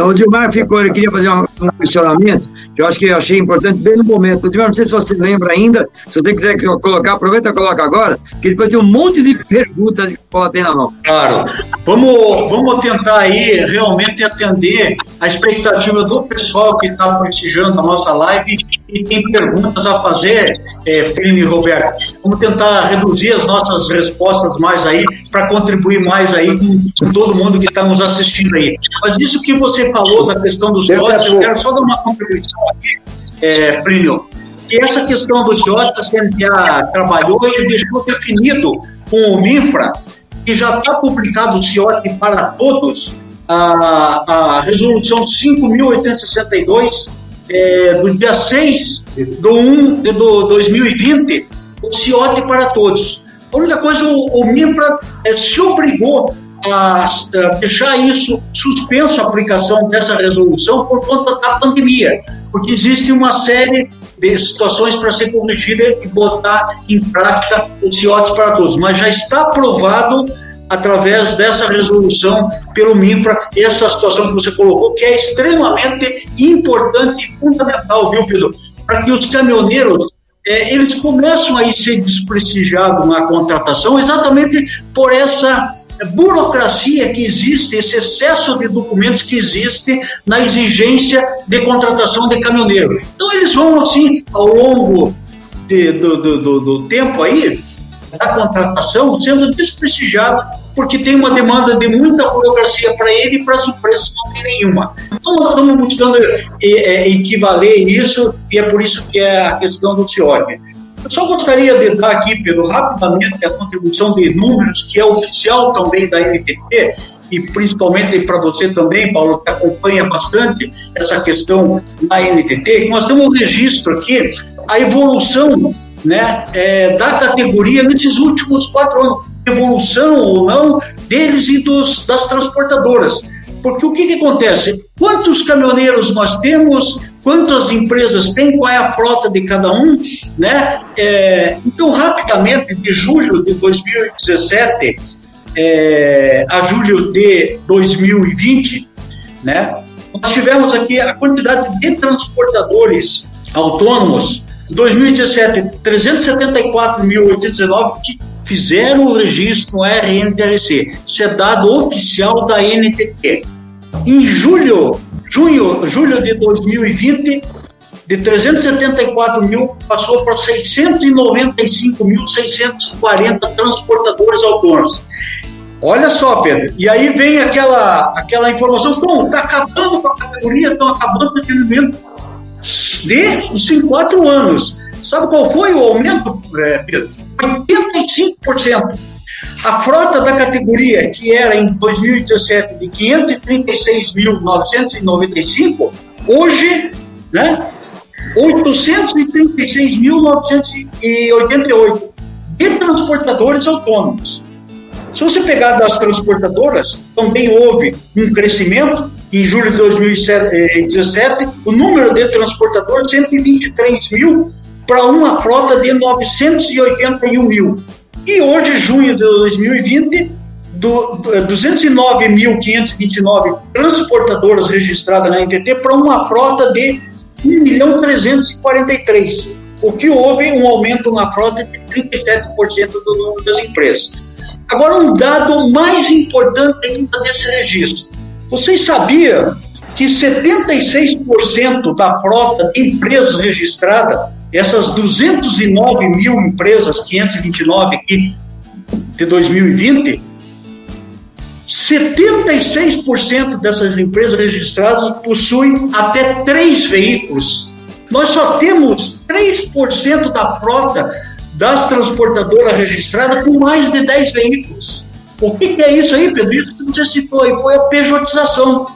Então, o Dilmar ficou, ele queria fazer um, questionamento, que eu acho que eu achei importante bem no momento. O Dilmar, não sei se você lembra ainda, se você quiser colocar, aproveita e coloca agora, que depois tem um monte de perguntas que pode ter na mão. Claro. Vamos, vamos tentar aí realmente atender a expectativa do pessoal que está prestigiando a nossa live e tem perguntas a fazer, é, Plínio e Roberto. Vamos tentar reduzir as nossas respostas mais aí, para contribuir mais aí com, com todo mundo que está nos assistindo aí. Mas isso que você falou da questão dos lotes, eu quero só dar uma contribuição aqui, é, Plínio, que essa questão dos lotes a CNPA trabalhou e deixou definido com o MINFRA, que já está publicado o CIOT para todos, a, a resolução 5.862, é, do dia 6 de 1 de do 2020, o CIOT para todos. A única coisa, o, o MINFRA é, se obrigou a, a deixar isso suspenso a aplicação dessa resolução por conta da pandemia, porque existe uma série de situações para ser corrigida e botar em prática o CIOTS para todos, mas já está aprovado através dessa resolução pelo MINFRA, essa situação que você colocou, que é extremamente importante e fundamental, viu, Pedro? Para que os caminhoneiros é, eles começam a ser desprestigiados na contratação exatamente por essa burocracia que existe, esse excesso de documentos que existe na exigência de contratação de caminhoneiro. Então eles vão assim, ao longo de, do, do, do, tempo aí, da contratação, sendo desprestigiado porque tem uma demanda de muita burocracia para ele e para as empresas não tem nenhuma. Então nós estamos buscando é, é, equivaler isso e é por isso que é a questão do CIOG. Eu só gostaria de dar aqui, Pedro, rapidamente a contribuição de números, que é oficial também da NTT, e principalmente para você também, Paulo, que acompanha bastante essa questão na NTT, nós temos um registro aqui, a evolução né, é, da categoria nesses últimos quatro anos, evolução ou não deles e dos, das transportadoras. Porque o que, que acontece? Quantos caminhoneiros nós temos? Quantas empresas tem? Qual é a frota de cada um? Né? É, então, rapidamente, de julho de 2017 é, a julho de 2020, né, nós tivemos aqui a quantidade de transportadores autônomos. Em 2017, 374.819 que fizeram o registro no RNDRC. Isso é dado oficial da NTT. Em julho, junho, julho de 2020, de 374 mil passou para 695.640 transportadores autônomos. Olha só, Pedro. E aí vem aquela, aquela informação: bom, está acabando com a categoria, estão acabando com o atendimento. De, isso em quatro anos. Sabe qual foi o aumento, é, Pedro? 85%. A frota da categoria, que era em 2017 de 536.995, hoje, né, 836.988 de transportadores autônomos. Se você pegar das transportadoras, também houve um crescimento. Em julho de 2017, o número de transportadores 123 mil para uma frota de 981 mil. E hoje, junho de 2020, do, 209.529 transportadoras registradas na NTT para uma frota de 1 milhão 343, o que houve um aumento na frota de 37% do número das empresas. Agora, um dado mais importante ainda desse registro. Vocês sabiam que 76% da frota de empresas registradas, essas 209 mil empresas, 529 aqui de 2020, 76% dessas empresas registradas possuem até três veículos. Nós só temos 3% da frota das transportadoras registradas com mais de 10 veículos. O que, que é isso aí, Pedro? Isso que você citou aí foi a pejotização.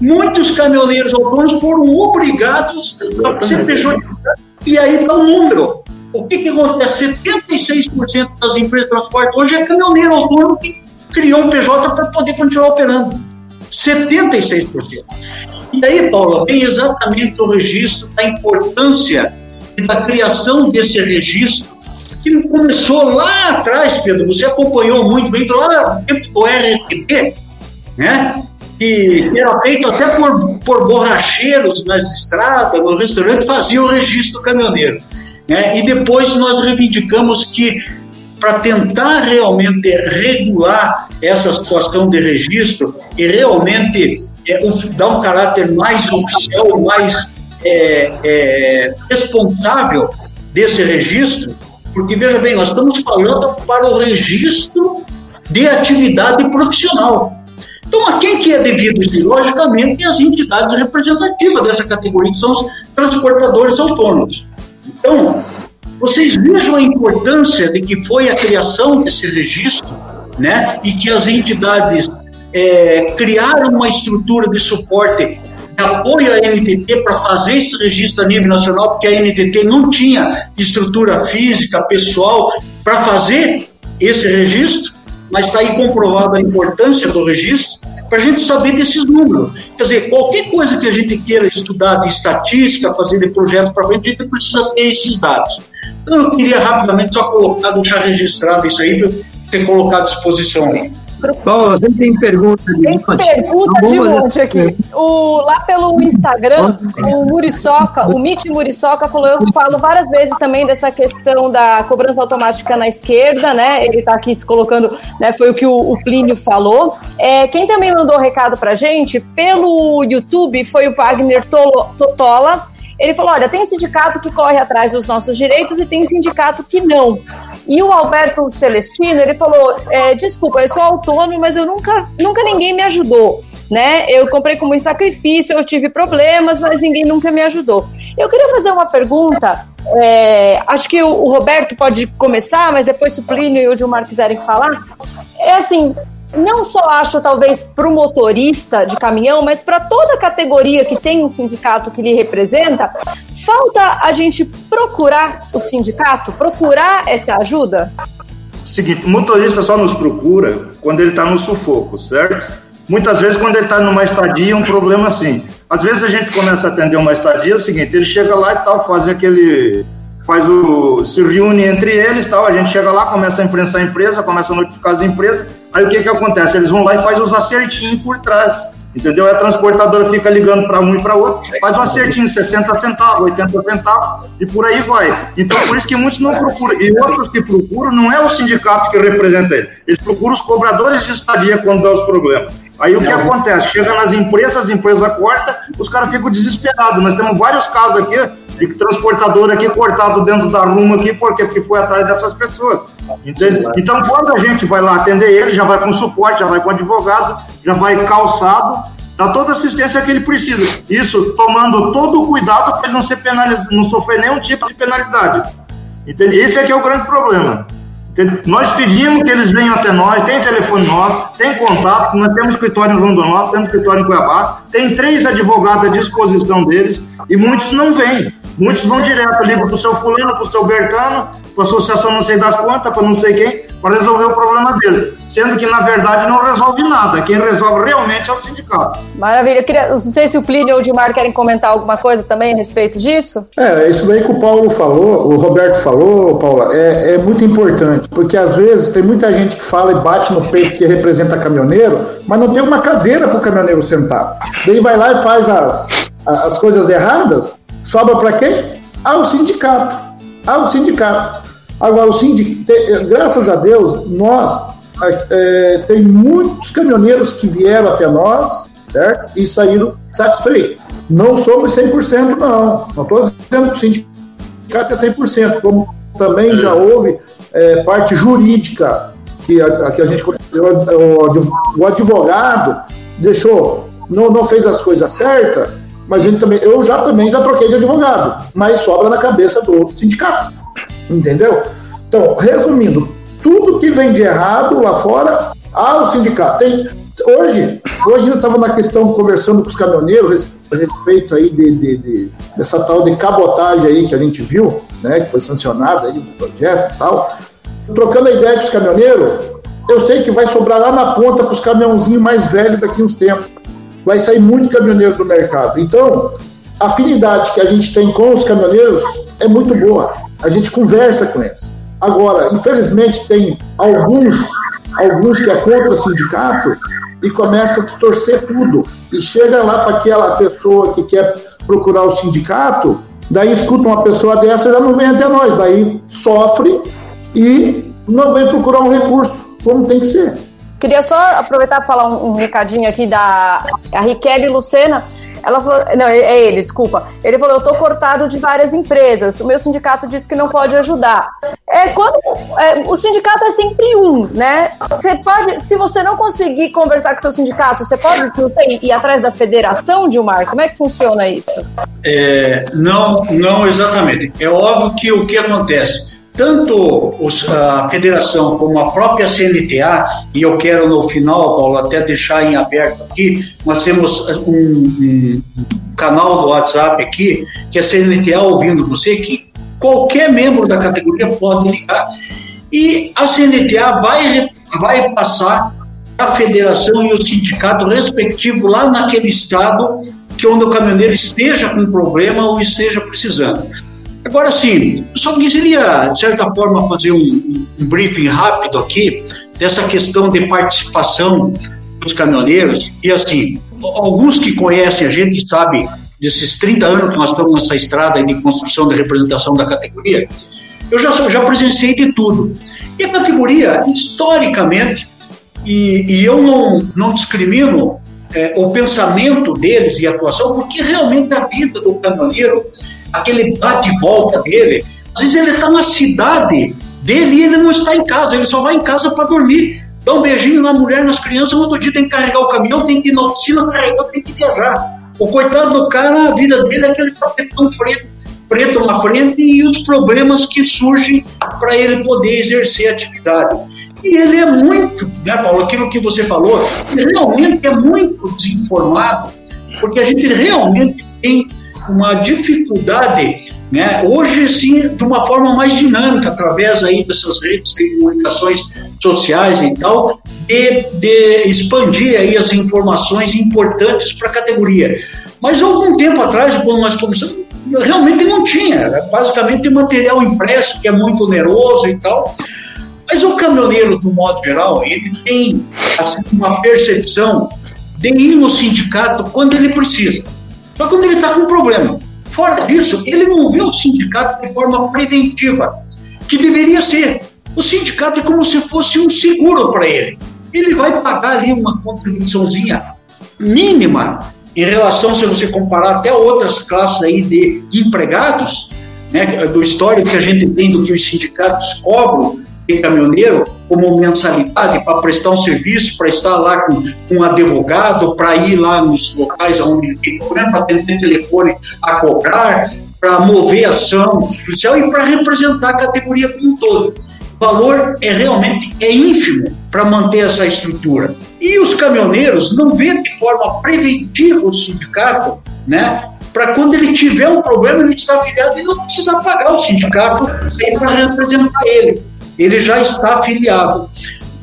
Muitos caminhoneiros autônomos foram obrigados a ser pejotizados. E aí está o número. O que, que acontece? 76% das empresas de transporte hoje é caminhoneiro autônomo que criou um PJ para poder continuar operando. 76%. E aí, Paula, vem exatamente o registro da importância da criação desse registro que começou lá atrás, Pedro, você acompanhou muito bem, lá no tempo do RTP, né? que era feito até por, por borracheiros nas estradas, no restaurante, fazia o registro caminhoneiro. Né? E depois nós reivindicamos que, para tentar realmente regular essa situação de registro e realmente é, dar um caráter mais oficial, mais é, é, responsável desse registro, porque, veja bem, nós estamos falando para o registro de atividade profissional. Então, a quem que é devido isso? Logicamente, as entidades representativas dessa categoria, que são os transportadores autônomos. Então, vocês vejam a importância de que foi a criação desse registro, né? E que as entidades é, criaram uma estrutura de suporte apoio à NTT para fazer esse registro a nível nacional, porque a NTT não tinha estrutura física, pessoal, para fazer esse registro, mas está aí comprovada a importância do registro para a gente saber desses números. Quer dizer, qualquer coisa que a gente queira estudar de estatística, fazer de projeto para frente, a gente precisa ter esses dados. Então, eu queria rapidamente só colocar, deixar registrado isso aí para ter colocado à disposição aí. Bom, tem pergunta de Tem pergunta de monte aqui. O, lá pelo Instagram, o Muriçoca, o Mitch Muriçoca falou, eu falo várias vezes também dessa questão da cobrança automática na esquerda, né? Ele está aqui se colocando, né? Foi o que o, o Plínio falou. É, quem também mandou recado pra gente, pelo YouTube, foi o Wagner Totola. Ele falou: olha, tem sindicato que corre atrás dos nossos direitos e tem sindicato que não. E o Alberto Celestino, ele falou: é, desculpa, eu sou autônomo, mas eu nunca, nunca ninguém me ajudou. Né? Eu comprei com muito sacrifício, eu tive problemas, mas ninguém nunca me ajudou. Eu queria fazer uma pergunta. É, acho que o, o, Roberto pode começar, mas depois o Plínio e o Gilmar quiserem falar. É assim, não só acho, talvez, para o motorista de caminhão, mas para toda categoria que tem um sindicato que lhe representa, falta a gente procurar o sindicato, procurar essa ajuda? Seguinte, o motorista só nos procura quando ele está no sufoco, certo? Muitas vezes, quando ele está numa estadia, um problema assim. Às vezes a gente começa a atender uma estadia, é o seguinte, ele chega lá e tal, faz aquele faz o se reúne entre eles, tal, a gente chega lá, começa a imprensar a empresa, começa a notificar as empresas. Aí o que que acontece? Eles vão lá e faz os acertinhos por trás. Entendeu? A transportadora fica ligando para um e para outro, faz um acertinho, 60 centavos, 80 centavos e por aí vai. Então, por isso que muitos não procuram. E outros que procuram não é o sindicato que representa ele, eles procuram os cobradores de estadia quando dá os problemas. Aí o que acontece? Chega nas empresas, as empresas cortam, os caras ficam desesperados. Nós temos vários casos aqui de transportador aqui cortado dentro da ruma aqui, por quê? Porque foi atrás dessas pessoas. Entende? Então, quando a gente vai lá atender ele, já vai com suporte, já vai com advogado, já vai calçado, dar toda a assistência que ele precisa. Isso tomando todo o cuidado para ele não ser penalizado, não sofrer nenhum tipo de penalidade. Entende? Esse é que é o grande problema. Entende? Nós pedimos que eles venham até nós, tem telefone nosso, tem contato, nós temos escritório em Rondonópolis, temos escritório em Cuiabá, tem três advogados à disposição deles e muitos não vêm. Muitos vão direto, ligam para o seu fulano, para o seu Bertano, para a associação não sei das quantas, para não sei quem, para resolver o problema dele. Sendo que, na verdade, não resolve nada. Quem resolve realmente é o sindicato. Maravilha. Eu queria, não sei se o Plínio ou o Dilmar querem comentar alguma coisa também a respeito disso. É, isso daí que o Paulo falou, o Roberto falou, Paula, é, é muito importante, porque às vezes tem muita gente que fala e bate no peito que representa caminhoneiro, mas não tem uma cadeira para o caminhoneiro sentar. Daí vai lá e faz as, as coisas erradas, sobra para quem? Ah, o sindicato. Ah, o sindicato. Agora, o sindicato, graças a Deus, nós, é, tem muitos caminhoneiros que vieram até nós, certo? E saíram satisfeitos. Não somos 100%, não. Não estou dizendo que o sindicato é 100%, como também já houve é, parte jurídica que a, que a gente, o, o advogado deixou, não, não fez as coisas certas, mas gente também, eu já também já troquei de advogado, mas sobra na cabeça do sindicato, entendeu? Então, resumindo, tudo que vem de errado lá fora, há o sindicato. Tem, hoje, hoje eu estava na questão conversando com os caminhoneiros a respeito aí de, de, de, dessa tal de cabotagem aí que a gente viu, né, que foi sancionada aí no projeto e tal. Trocando a ideia com os caminhoneiros, eu sei que vai sobrar lá na ponta para os caminhãozinhos mais velhos daqui uns tempos vai sair muito caminhoneiro do mercado. Então, a afinidade que a gente tem com os caminhoneiros é muito boa. A gente conversa com eles. Agora, infelizmente, tem alguns, alguns que é contra sindicato e começa a distorcer tudo. E chega lá para aquela pessoa que quer procurar o sindicato, daí escuta uma pessoa dessa já não vem até nós, daí sofre e não vem procurar um recurso como tem que ser. Queria só aproveitar para falar um, um, recadinho aqui da a Lucena. Ela falou, não, é, é ele, desculpa. Ele falou: eu tô cortado de várias empresas. O meu sindicato disse que não pode ajudar. É quando é, o sindicato é sempre um, né? Você pode, se você não conseguir conversar com seu sindicato, você pode ir atrás da federação, Dilmar. Como é que funciona isso? É, não, não exatamente. É óbvio que o que acontece tanto os, a federação como a própria CNTA, e eu quero no final, Paulo, até deixar em aberto aqui, nós temos um, um canal do WhatsApp aqui, que é a CNTA ouvindo você, que qualquer membro da categoria pode ligar, e a CNTA vai, vai passar a federação e o sindicato respectivo lá naquele estado que onde o caminhoneiro esteja com problema ou esteja precisando. Agora sim, só queria, de certa forma, fazer um, um briefing rápido aqui dessa questão de participação dos caminhoneiros. E assim, alguns que conhecem a gente sabem desses 30 anos que nós estamos nessa estrada de construção de representação da categoria, eu já, já presenciei de tudo. E a categoria, historicamente, e, e eu não, não discrimino é, o pensamento deles e a atuação, porque realmente a vida do caminhoneiro aquele bate e volta dele. Às vezes ele está na cidade dele e ele não está em casa, ele só vai em casa para dormir. Dá um beijinho na mulher, nas crianças, outro dia tem que carregar o caminhão, tem que ir na oficina carregar, tem que viajar. O coitado do cara, a vida dele é aquele tapetão preto, preto na frente e os problemas que surgem para ele poder exercer a atividade. E ele é muito, né, Paulo, aquilo que você falou, ele realmente é muito desinformado, porque a gente realmente tem uma dificuldade, né, hoje sim, de uma forma mais dinâmica, através aí dessas redes de comunicações sociais e tal, de, de expandir aí as informações importantes para a categoria. Mas algum tempo atrás, quando nós começamos, realmente não tinha, basicamente material impresso, que é muito oneroso e tal. Mas o caminhoneiro, do modo geral, ele tem assim, uma percepção de ir no sindicato quando ele precisa. Só quando ele está com um problema. Fora disso, ele não vê o sindicato de forma preventiva, que deveria ser. O sindicato é como se fosse um seguro para ele. Ele vai pagar ali uma contribuiçãozinha mínima em relação, se você comparar até outras classes aí de empregados, né, do histórico que a gente tem do que os sindicatos cobram em caminhoneiro, como mensalidade para prestar um serviço, para estar lá com, com um advogado, para ir lá nos locais onde tem problema, para atender telefone a cobrar, para mover ação judicial e para representar a categoria como um todo. O valor é realmente é ínfimo para manter essa estrutura. E os caminhoneiros não vêem de forma preventiva o sindicato, né? Para quando ele tiver um problema, ele está afiliado e não precisa pagar o sindicato para representar ele. Ele já está afiliado.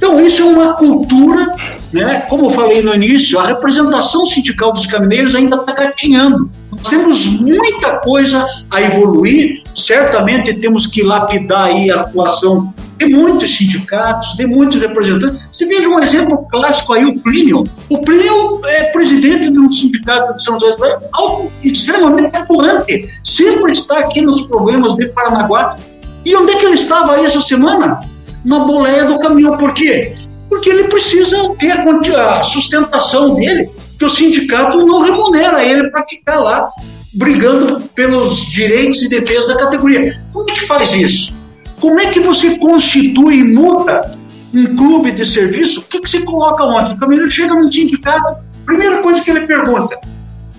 Então, isso é uma cultura, né? como eu falei no início, a representação sindical dos caminhoneiros ainda está gatinhando. Nós temos muita coisa a evoluir, certamente temos que lapidar aí a atuação de muitos sindicatos, de muitos representantes. Você veja um exemplo clássico aí, o Plínio. O Plínio é presidente de um sindicato de São José, algo extremamente atuante, sempre está aqui nos problemas de Paranaguá. E onde é que ele estava aí essa semana? na boleia do caminhão. Por quê? Porque ele precisa ter a sustentação dele, que o sindicato não remunera ele para ficar lá brigando pelos direitos e defesa da categoria. Como é que faz isso? Como é que você constitui e muda um clube de serviço? O que, que você coloca onde? O caminhoneiro chega num sindicato, primeira coisa que ele pergunta,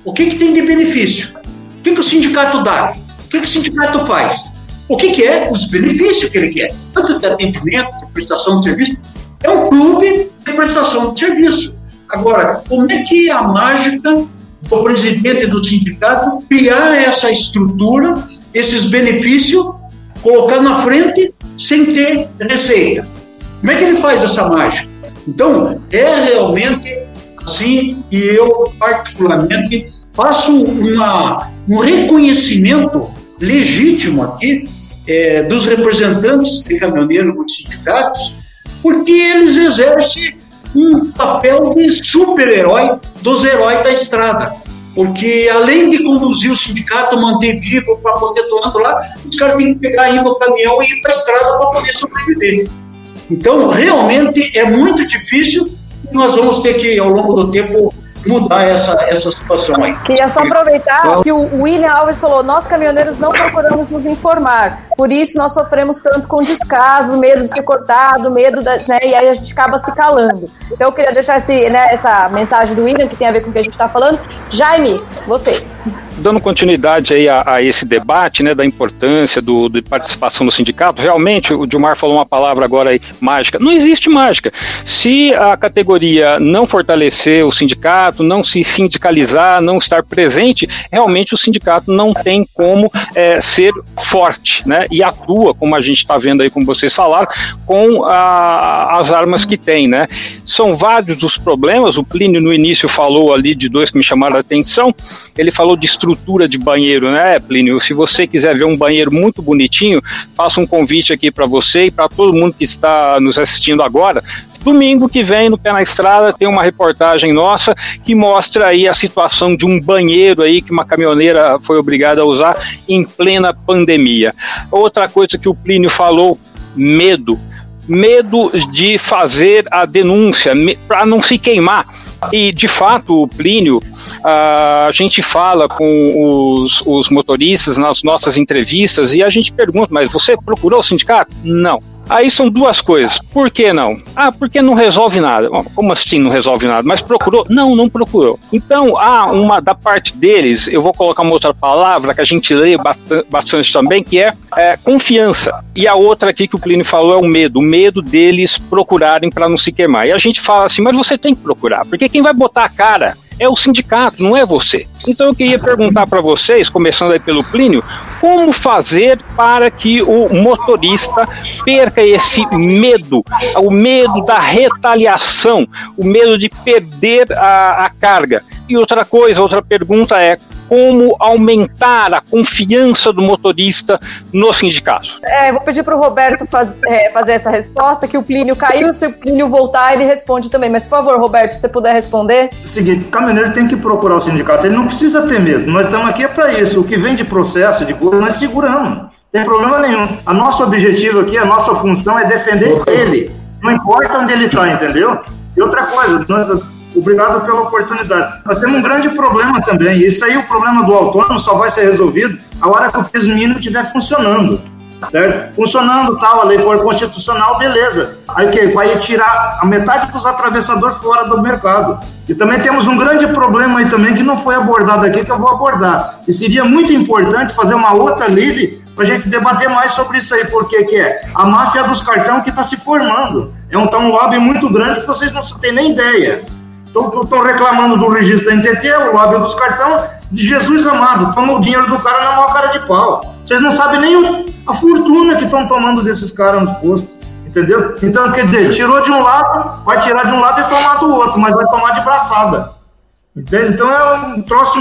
o que, que tem de benefício? O que, que o sindicato dá? O que, que o sindicato faz? O que, que é? Os benefícios que ele quer. Tanto de atendimento, de prestação de serviço. É um clube de prestação de serviço. Agora, como é que a mágica do presidente do sindicato criar essa estrutura, esses benefícios, colocar na frente sem ter receita? Como é que ele faz essa mágica? Então, é realmente assim, e eu, particularmente, faço uma, um reconhecimento legítimo aqui é, dos representantes de caminhoneiros dos sindicatos, porque eles exercem um papel de super-herói dos heróis da estrada. Porque além de conduzir o sindicato, manter vivo para poder tomando lá, os caras têm que pegar ainda o caminhão e ir para a estrada para poder sobreviver. Então, realmente é muito difícil e nós vamos ter que, ao longo do tempo, mudar essa, essa situação aí. Queria só aproveitar que o William Alves falou: nós caminhoneiros não procuramos nos informar, por isso nós sofremos tanto com descaso, medo de ser cortado, medo da, né, e aí a gente acaba se calando. Então eu queria deixar esse, né, essa mensagem do William que tem a ver com o que a gente está falando. Jaime, você dando continuidade aí a, a, esse debate, né, da importância do, de participação do sindicato, realmente o Dilmar falou uma palavra agora aí, mágica. Não existe mágica. Se a categoria não fortalecer o sindicato, não se sindicalizar, não estar presente, realmente o sindicato não tem como é, ser forte, né, e atua, como a gente está vendo aí, como vocês falaram, com a, as armas que tem, né. São vários os problemas, o Plínio no início falou ali de dois que me chamaram a atenção, ele falou de estrutura de banheiro, né, Plínio? Se você quiser ver um banheiro muito bonitinho, faço um convite aqui para você e para todo mundo que está nos assistindo agora. Domingo que vem, no Pé na Estrada, tem uma reportagem nossa que mostra aí a situação de um banheiro aí que uma caminhoneira foi obrigada a usar em plena pandemia. Outra coisa que o Plínio falou, medo. Medo de fazer a denúncia, para não se queimar e, de fato, Plínio, a gente fala com os, os motoristas nas nossas entrevistas e a gente pergunta, mas você procurou o sindicato? Não. Aí são duas coisas. Por que não? Ah, porque não resolve nada. Como assim não resolve nada? Mas procurou? Não, não procurou. Então, há uma da parte deles, eu vou colocar uma outra palavra que a gente lê bastante também, que é, é confiança. E a outra aqui que o Plínio falou é o medo. O medo deles procurarem para não se queimar. E a gente fala assim, mas você tem que procurar, porque quem vai botar a cara é o sindicato, não é você. Então eu queria perguntar para vocês, começando aí pelo Plínio, como fazer para que o motorista perca esse medo, o medo da retaliação, o medo de perder a, a carga. E outra coisa, outra pergunta é como aumentar a confiança do motorista no sindicato? É, vou pedir para o Roberto faz, é, fazer essa resposta, que o Plínio caiu, se o Plínio voltar, ele responde também. Mas, por favor, Roberto, se você puder responder. Seguinte, o caminhoneiro tem que procurar o sindicato, ele não precisa ter medo, nós estamos aqui é para isso. O que vem de processo, de coisa, nós seguramos. Não tem problema nenhum. A nosso objetivo aqui, a nossa função é defender ele. Não importa onde ele está, entendeu? E outra coisa, nós Obrigado pela oportunidade. Nós temos um grande problema também. Isso aí, o problema do autônomo só vai ser resolvido a hora que o piso mínimo estiver funcionando. certo? Funcionando tal, a lei for constitucional, beleza. Aí que? Vai tirar a metade dos atravessadores fora do mercado. E também temos um grande problema aí também que não foi abordado aqui, que eu vou abordar. E seria muito importante fazer uma outra live para a gente debater mais sobre isso aí, porque que é a máfia dos cartão que está se formando. É um, tá um lobby muito grande que vocês não têm nem ideia. Estão reclamando do registro da NTT, o lobby dos cartão, de Jesus amado, toma o dinheiro do cara na maior cara de pau. Vocês não sabem nem a fortuna que estão tomando desses caras nos postos. Entendeu? Então, quer dizer, tirou de um lado, vai tirar de um lado e tomar do outro, mas vai tomar de braçada. Entende? Então é um troço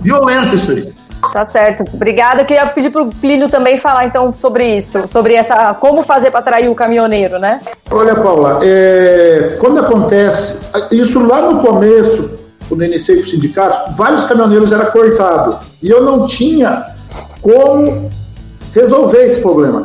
violento isso aí. Tá certo. Obrigada. Eu queria pedir pro Plínio também falar então sobre isso, sobre essa como fazer para atrair o caminhoneiro, né? Olha, Paula, é, quando acontece isso lá no começo, quando eu iniciei com o sindicato, vários caminhoneiros eram cortados e eu não tinha como resolver esse problema.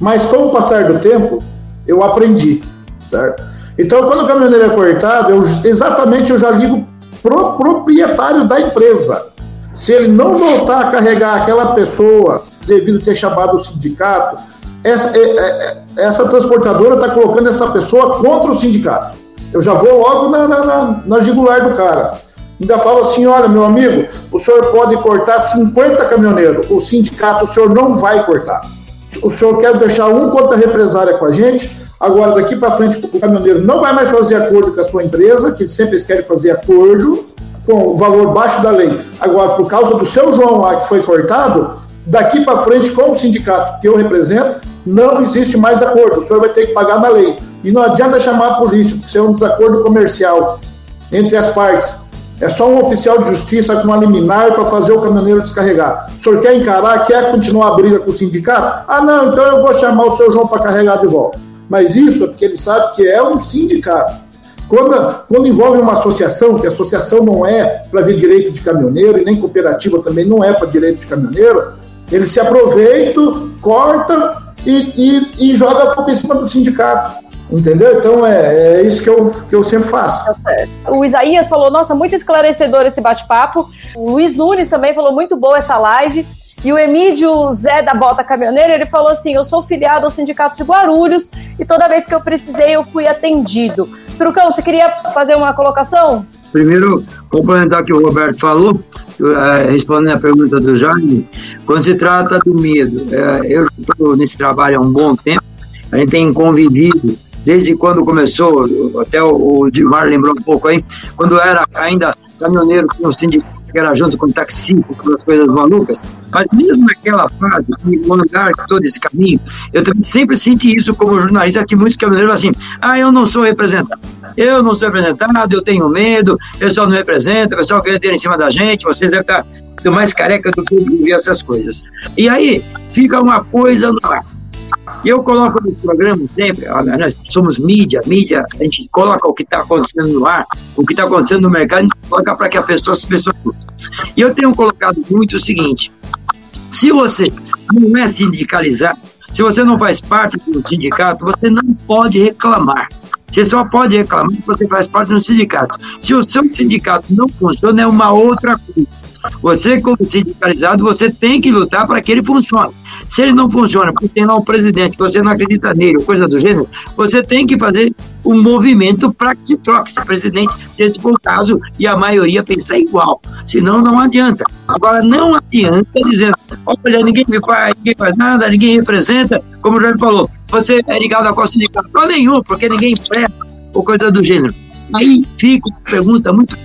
Mas com o passar do tempo, eu aprendi, certo? Então, quando o caminhoneiro é cortado, eu, exatamente eu já ligo pro proprietário da empresa se ele não voltar a carregar aquela pessoa devido a ter chamado o sindicato, essa, é, é, é, essa transportadora está colocando essa pessoa contra o sindicato. Eu já vou logo na, na, na, na jugular do cara. Ainda falo assim: olha, meu amigo, o senhor pode cortar 50 caminhoneiros, o sindicato o senhor não vai cortar. O senhor quer deixar um contra represária com a gente, agora daqui para frente o caminhoneiro não vai mais fazer acordo com a sua empresa, que sempre eles querem fazer acordo, com o valor baixo da lei. Agora, por causa do seu João lá que foi cortado, daqui para frente, com o sindicato que eu represento, não existe mais acordo. O senhor vai ter que pagar na lei. E não adianta chamar a polícia, porque isso é um desacordo comercial entre as partes. É só um oficial de justiça com uma liminar para fazer o caminhoneiro descarregar. O senhor quer encarar, quer continuar a briga com o sindicato? Ah, não, então eu vou chamar o seu João para carregar de volta. Mas isso é porque ele sabe que é um sindicato. Quando, quando envolve uma associação, que a associação não é para ver direito de caminhoneiro e nem cooperativa também não é para direito de caminhoneiro, eles se aproveitam, cortam e, e, e jogam a culpa em cima do sindicato. Entendeu? Então é, é, isso que eu, que eu sempre faço. Tá o Isaías falou: nossa, muito esclarecedor esse bate-papo. O Luiz Nunes também falou: muito boa essa live. E o Emílio Zé da Bota Caminhoneira, ele falou assim: Eu sou filiado ao Sindicato de Guarulhos e toda vez que eu precisei eu fui atendido. Trucão, você queria fazer uma colocação? Primeiro, complementar o que o Roberto falou, eh, respondendo a pergunta do Jaime, quando se trata do medo, eh, eu estou nesse trabalho há um bom tempo, a gente tem convivido desde quando começou, até o, Dilmar lembrou um pouco aí, quando era ainda caminhoneiro com o sindicato que era junto com taxista, com as coisas malucas, mas mesmo naquela fase, no andar todo esse caminho, eu também sempre senti isso como jornalista, que muitos caminhoneiros assim, ah, eu não sou representado, eu não sou representado, eu tenho medo, o pessoal não representa, o pessoal quer ter em cima da gente, vocês devem estar mais careca do que ouvir essas coisas. E aí, fica uma coisa no ar. E eu coloco no programa sempre, nós somos mídia, mídia, a gente coloca o que está acontecendo no ar, o que está acontecendo no mercado, a gente coloca para que pessoa, as pessoas. E eu tenho colocado muito o seguinte: se você não é sindicalizado, se você não faz parte do sindicato, você não pode reclamar. Você só pode reclamar se você faz parte do sindicato. Se o seu sindicato não funciona, é uma outra coisa. Você, como sindicalizado, você tem que lutar para que ele funcione. Se ele não funciona, porque tem lá um presidente, você não acredita nele, coisa do gênero, você tem que fazer um movimento para que se troque esse presidente, se esse for o caso, e a maioria pensa igual. Senão, não adianta. Agora, não adianta dizendo, olha, ninguém me faz, ninguém faz nada, ninguém representa, como o Jorge falou, você é ligado a qual sindicato? Não nenhum, porque ninguém presta, ou coisa do gênero. Aí fica uma pergunta muito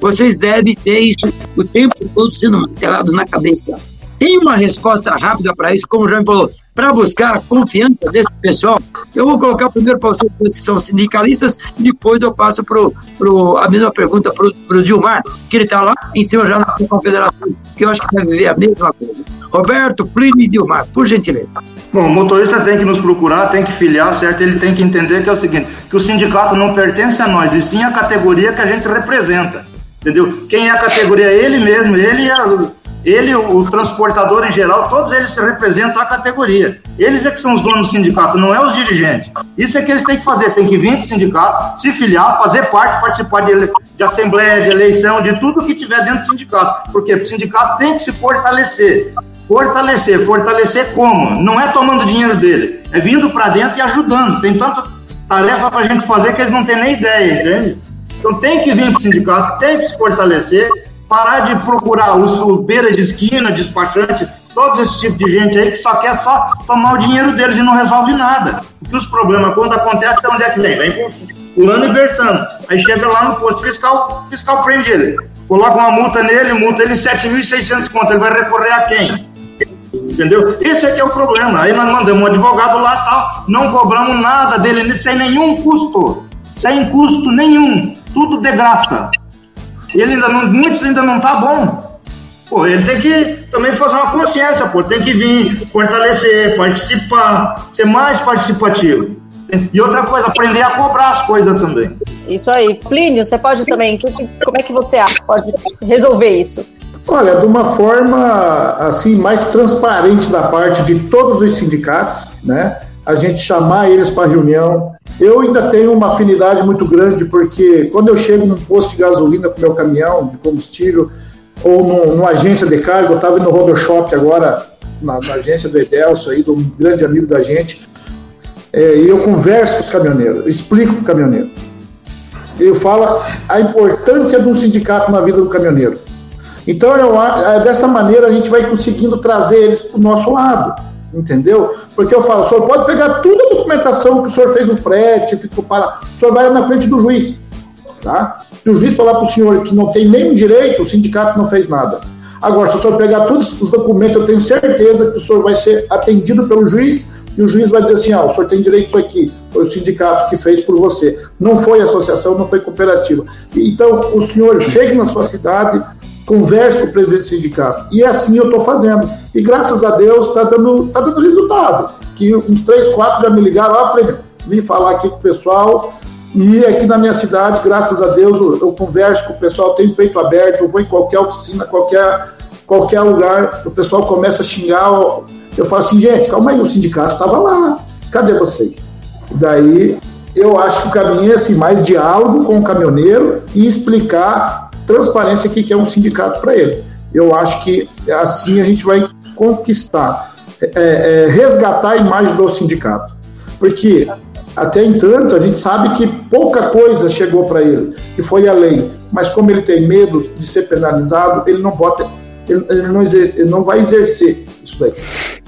vocês devem ter isso o tempo todo sendo martelado na cabeça. Tem uma resposta rápida para isso, como o João falou, para buscar a confiança desse pessoal. Eu vou colocar primeiro para vocês que são sindicalistas, e depois eu passo pro, pro, a mesma pergunta para o Dilmar, que ele está lá em cima já na confederação, que eu acho que deve ver a mesma coisa. Roberto, Plínio e Dilmar, por gentileza. Bom, o motorista tem que nos procurar, tem que filiar, certo? Ele tem que entender que é o seguinte, que o sindicato não pertence a nós, e sim a categoria que a gente representa. Entendeu? Quem é a categoria? Ele mesmo, ele a, ele, o, transportador em geral, todos eles representam a categoria. Eles é que são os donos do sindicato, não é os dirigentes. Isso é que eles têm que fazer, tem que vir para o sindicato, se filiar, fazer parte, participar de, de assembleia, de eleição, de tudo que tiver dentro do sindicato. Porque o sindicato tem que se fortalecer. fortalecer. Fortalecer como? Não é tomando dinheiro dele, é vindo para dentro e ajudando. Tem tanta tarefa para a gente fazer que eles não têm nem ideia, entende? Então tem que vir para o sindicato, tem que se fortalecer, parar de procurar os, os beira de esquina, despachante, todos esse tipo de gente aí que só quer só tomar o dinheiro deles e não resolve nada. Porque os problemas, quando acontecem, de onde é que vem? Vem pulando e bertando. Aí chega lá no posto fiscal, fiscal prende ele. Coloca uma multa nele, multa ele 7.600 conto. Ele vai recorrer a quem? Entendeu? Esse aqui é o problema. Aí nós mandamos um advogado lá tal, não cobramos nada dele sem nenhum custo. Sem custo nenhum. Tudo de graça. Ele ainda não, muitos ainda não tá bom. Pô, ele tem que também fazer uma consciência, pô, tem que vir, fortalecer, participar, ser mais participativo. E outra coisa, aprender a cobrar as coisas também. Isso aí. Plínio, você pode também, como é que você acha pode resolver isso? Olha, de uma forma assim mais transparente da parte de todos os sindicatos, né? A gente chamar eles para reunião. Eu ainda tenho uma afinidade muito grande porque quando eu chego num posto de gasolina com meu caminhão de combustível ou no, numa agência de carga, eu estava no Rodoshop agora na, na, agência do Edelso aí, de um grande amigo da gente, é, e eu converso com os caminhoneiros, explico para o caminhoneiro. Eu falo a importância de um sindicato na vida do caminhoneiro. Então, eu, é, dessa maneira, a gente vai conseguindo trazer eles para o nosso lado, entendeu? Porque eu falo, o senhor pode pegar toda a documentação que o senhor fez o frete, ficou para. O senhor vai na frente do juiz, tá? Se o juiz falar para o senhor que não tem nenhum direito, o sindicato não fez nada. Agora, se o senhor pegar todos os documentos, eu tenho certeza que o senhor vai ser atendido pelo juiz e o juiz vai dizer assim: ah, o senhor tem direito aqui, foi o sindicato que fez por você. Não foi associação, não foi cooperativa. Então, o senhor chega na sua cidade, converse com o presidente do sindicato. E é assim eu estou fazendo. E graças a Deus está dando, tá dando resultado. Que uns três, quatro já me ligaram, ah, para vim falar aqui com o pessoal. E aqui na minha cidade, graças a Deus, eu, eu converso com o pessoal, tenho peito aberto, eu vou em qualquer oficina, qualquer, qualquer lugar, o pessoal começa a xingar. Eu falo assim, gente, calma aí, o sindicato estava lá, cadê vocês? E daí eu acho que o caminho é assim, mais diálogo com o caminhoneiro e explicar transparência que é um sindicato para ele. Eu acho que assim a gente vai conquistar, é, é, resgatar a imagem do sindicato. Porque até entanto, a gente sabe que pouca coisa chegou para ele, que foi a lei. Mas como ele tem medo de ser penalizado, ele não bota, ele, ele, não, ele não vai exercer isso daí.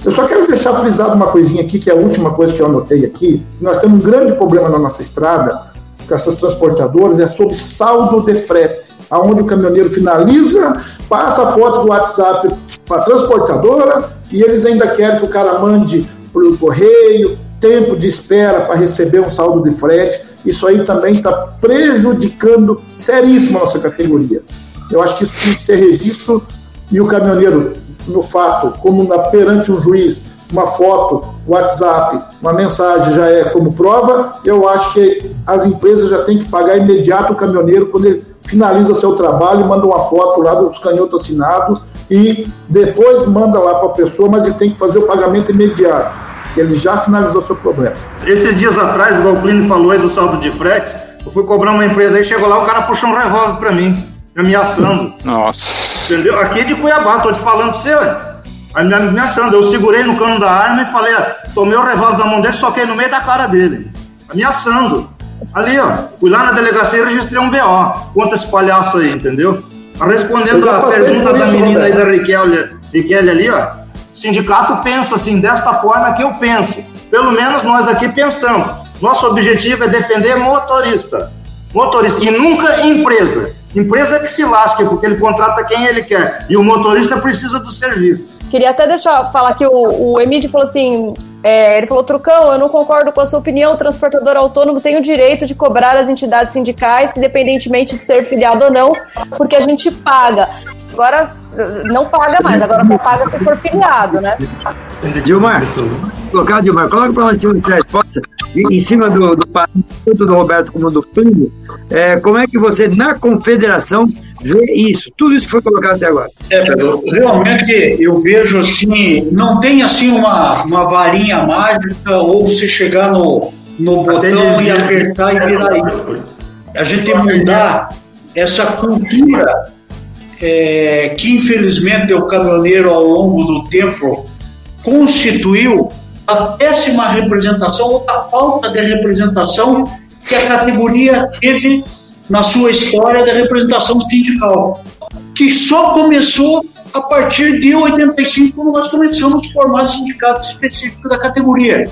Eu só quero deixar frisado uma coisinha aqui, que é a última coisa que eu anotei aqui. nós temos um grande problema na nossa estrada, com essas transportadoras, é sobre saldo de frete. Aonde o caminhoneiro finaliza, passa a foto do WhatsApp para a transportadora e eles ainda querem que o cara mande por correio, tempo de espera para receber um saldo de frete. Isso aí também está prejudicando seríssimo a nossa categoria. Eu acho que isso tinha que ser registro e o caminhoneiro, no fato, como na, perante um juiz, uma foto, WhatsApp, uma mensagem já é como prova, eu acho que as empresas já têm que pagar imediato o caminhoneiro quando ele finaliza seu trabalho, manda uma foto lá dos canhotos assinados e depois manda lá para a pessoa, mas ele tem que fazer o pagamento imediato, ele já finalizou seu problema. Esses dias atrás, o Valplínio falou aí do saldo de frete, eu fui cobrar uma empresa aí, chegou lá, o cara puxou um revólver para mim, me ameaçando. Nossa. Entendeu? Aqui é de Cuiabá, tô te falando para você, ué me ameaçando. Eu segurei no cano da arma e falei, tomei o revólver da mão dele, soquei no meio da cara dele. Ameaçando. Ali, ó, fui lá na delegacia e registrei um BO contra esse palhaço aí, entendeu? Respondendo a pergunta da menina aí da Riquelme, Riquelme ali, ó. O sindicato pensa assim, desta forma que eu penso. Pelo menos nós aqui pensamos. Nosso objetivo é defender motorista. Motorista. E nunca empresa. Empresa que se lasque, porque ele contrata quem ele quer. E o motorista precisa do serviço. Queria até deixar falar que o, o Emílio falou assim: é, ele falou, Trucão, eu não concordo com a sua opinião, o transportador autônomo tem o direito de cobrar as entidades sindicais, independentemente de ser filiado ou não, porque a gente paga. Agora, não paga mais, agora só paga se for filiado, né? Dilmar, colocar, Dilmar, coloca para nós cima de resposta, em cima do, do, tanto do Roberto como do Primo, é, como é que você, na confederação, ver isso, tudo isso foi colocado até agora. É, Pedro, realmente eu vejo assim, não tem assim uma, uma varinha mágica ou você chegar no, no botão e apertar e virar isso. A gente tem que mudar essa cultura é, que infelizmente o caminhoneiro ao longo do tempo constituiu a péssima representação ou a falta de representação que a categoria teve na sua história da representação sindical, que só começou a partir de 85, quando nós começamos a formar sindicato específico da categoria.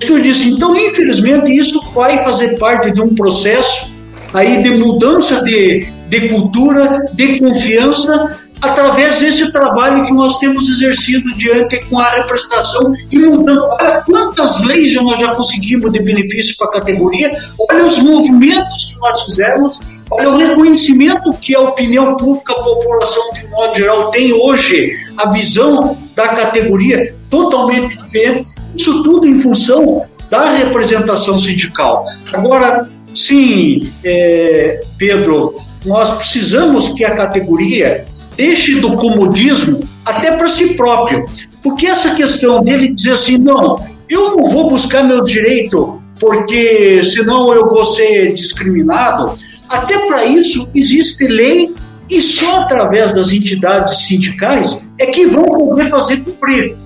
Eu disse, então, infelizmente, isso vai fazer parte de um processo aí de mudança de, de cultura, de confiança através desse trabalho que nós temos exercido diante com a representação e mudando. Olha quantas leis nós já conseguimos de benefício para a categoria, olha os movimentos que nós fizemos, olha o reconhecimento que a opinião pública, a população de modo geral tem hoje, a visão da categoria totalmente diferente, isso tudo em função da representação sindical. Agora, sim, é, Pedro, nós precisamos que a categoria deixe do comodismo até para si próprio. Porque essa questão dele dizer assim, não, eu não vou buscar meu direito porque senão eu vou ser discriminado. Até para isso existe lei e só através das entidades sindicais é que vão poder fazer cumprir.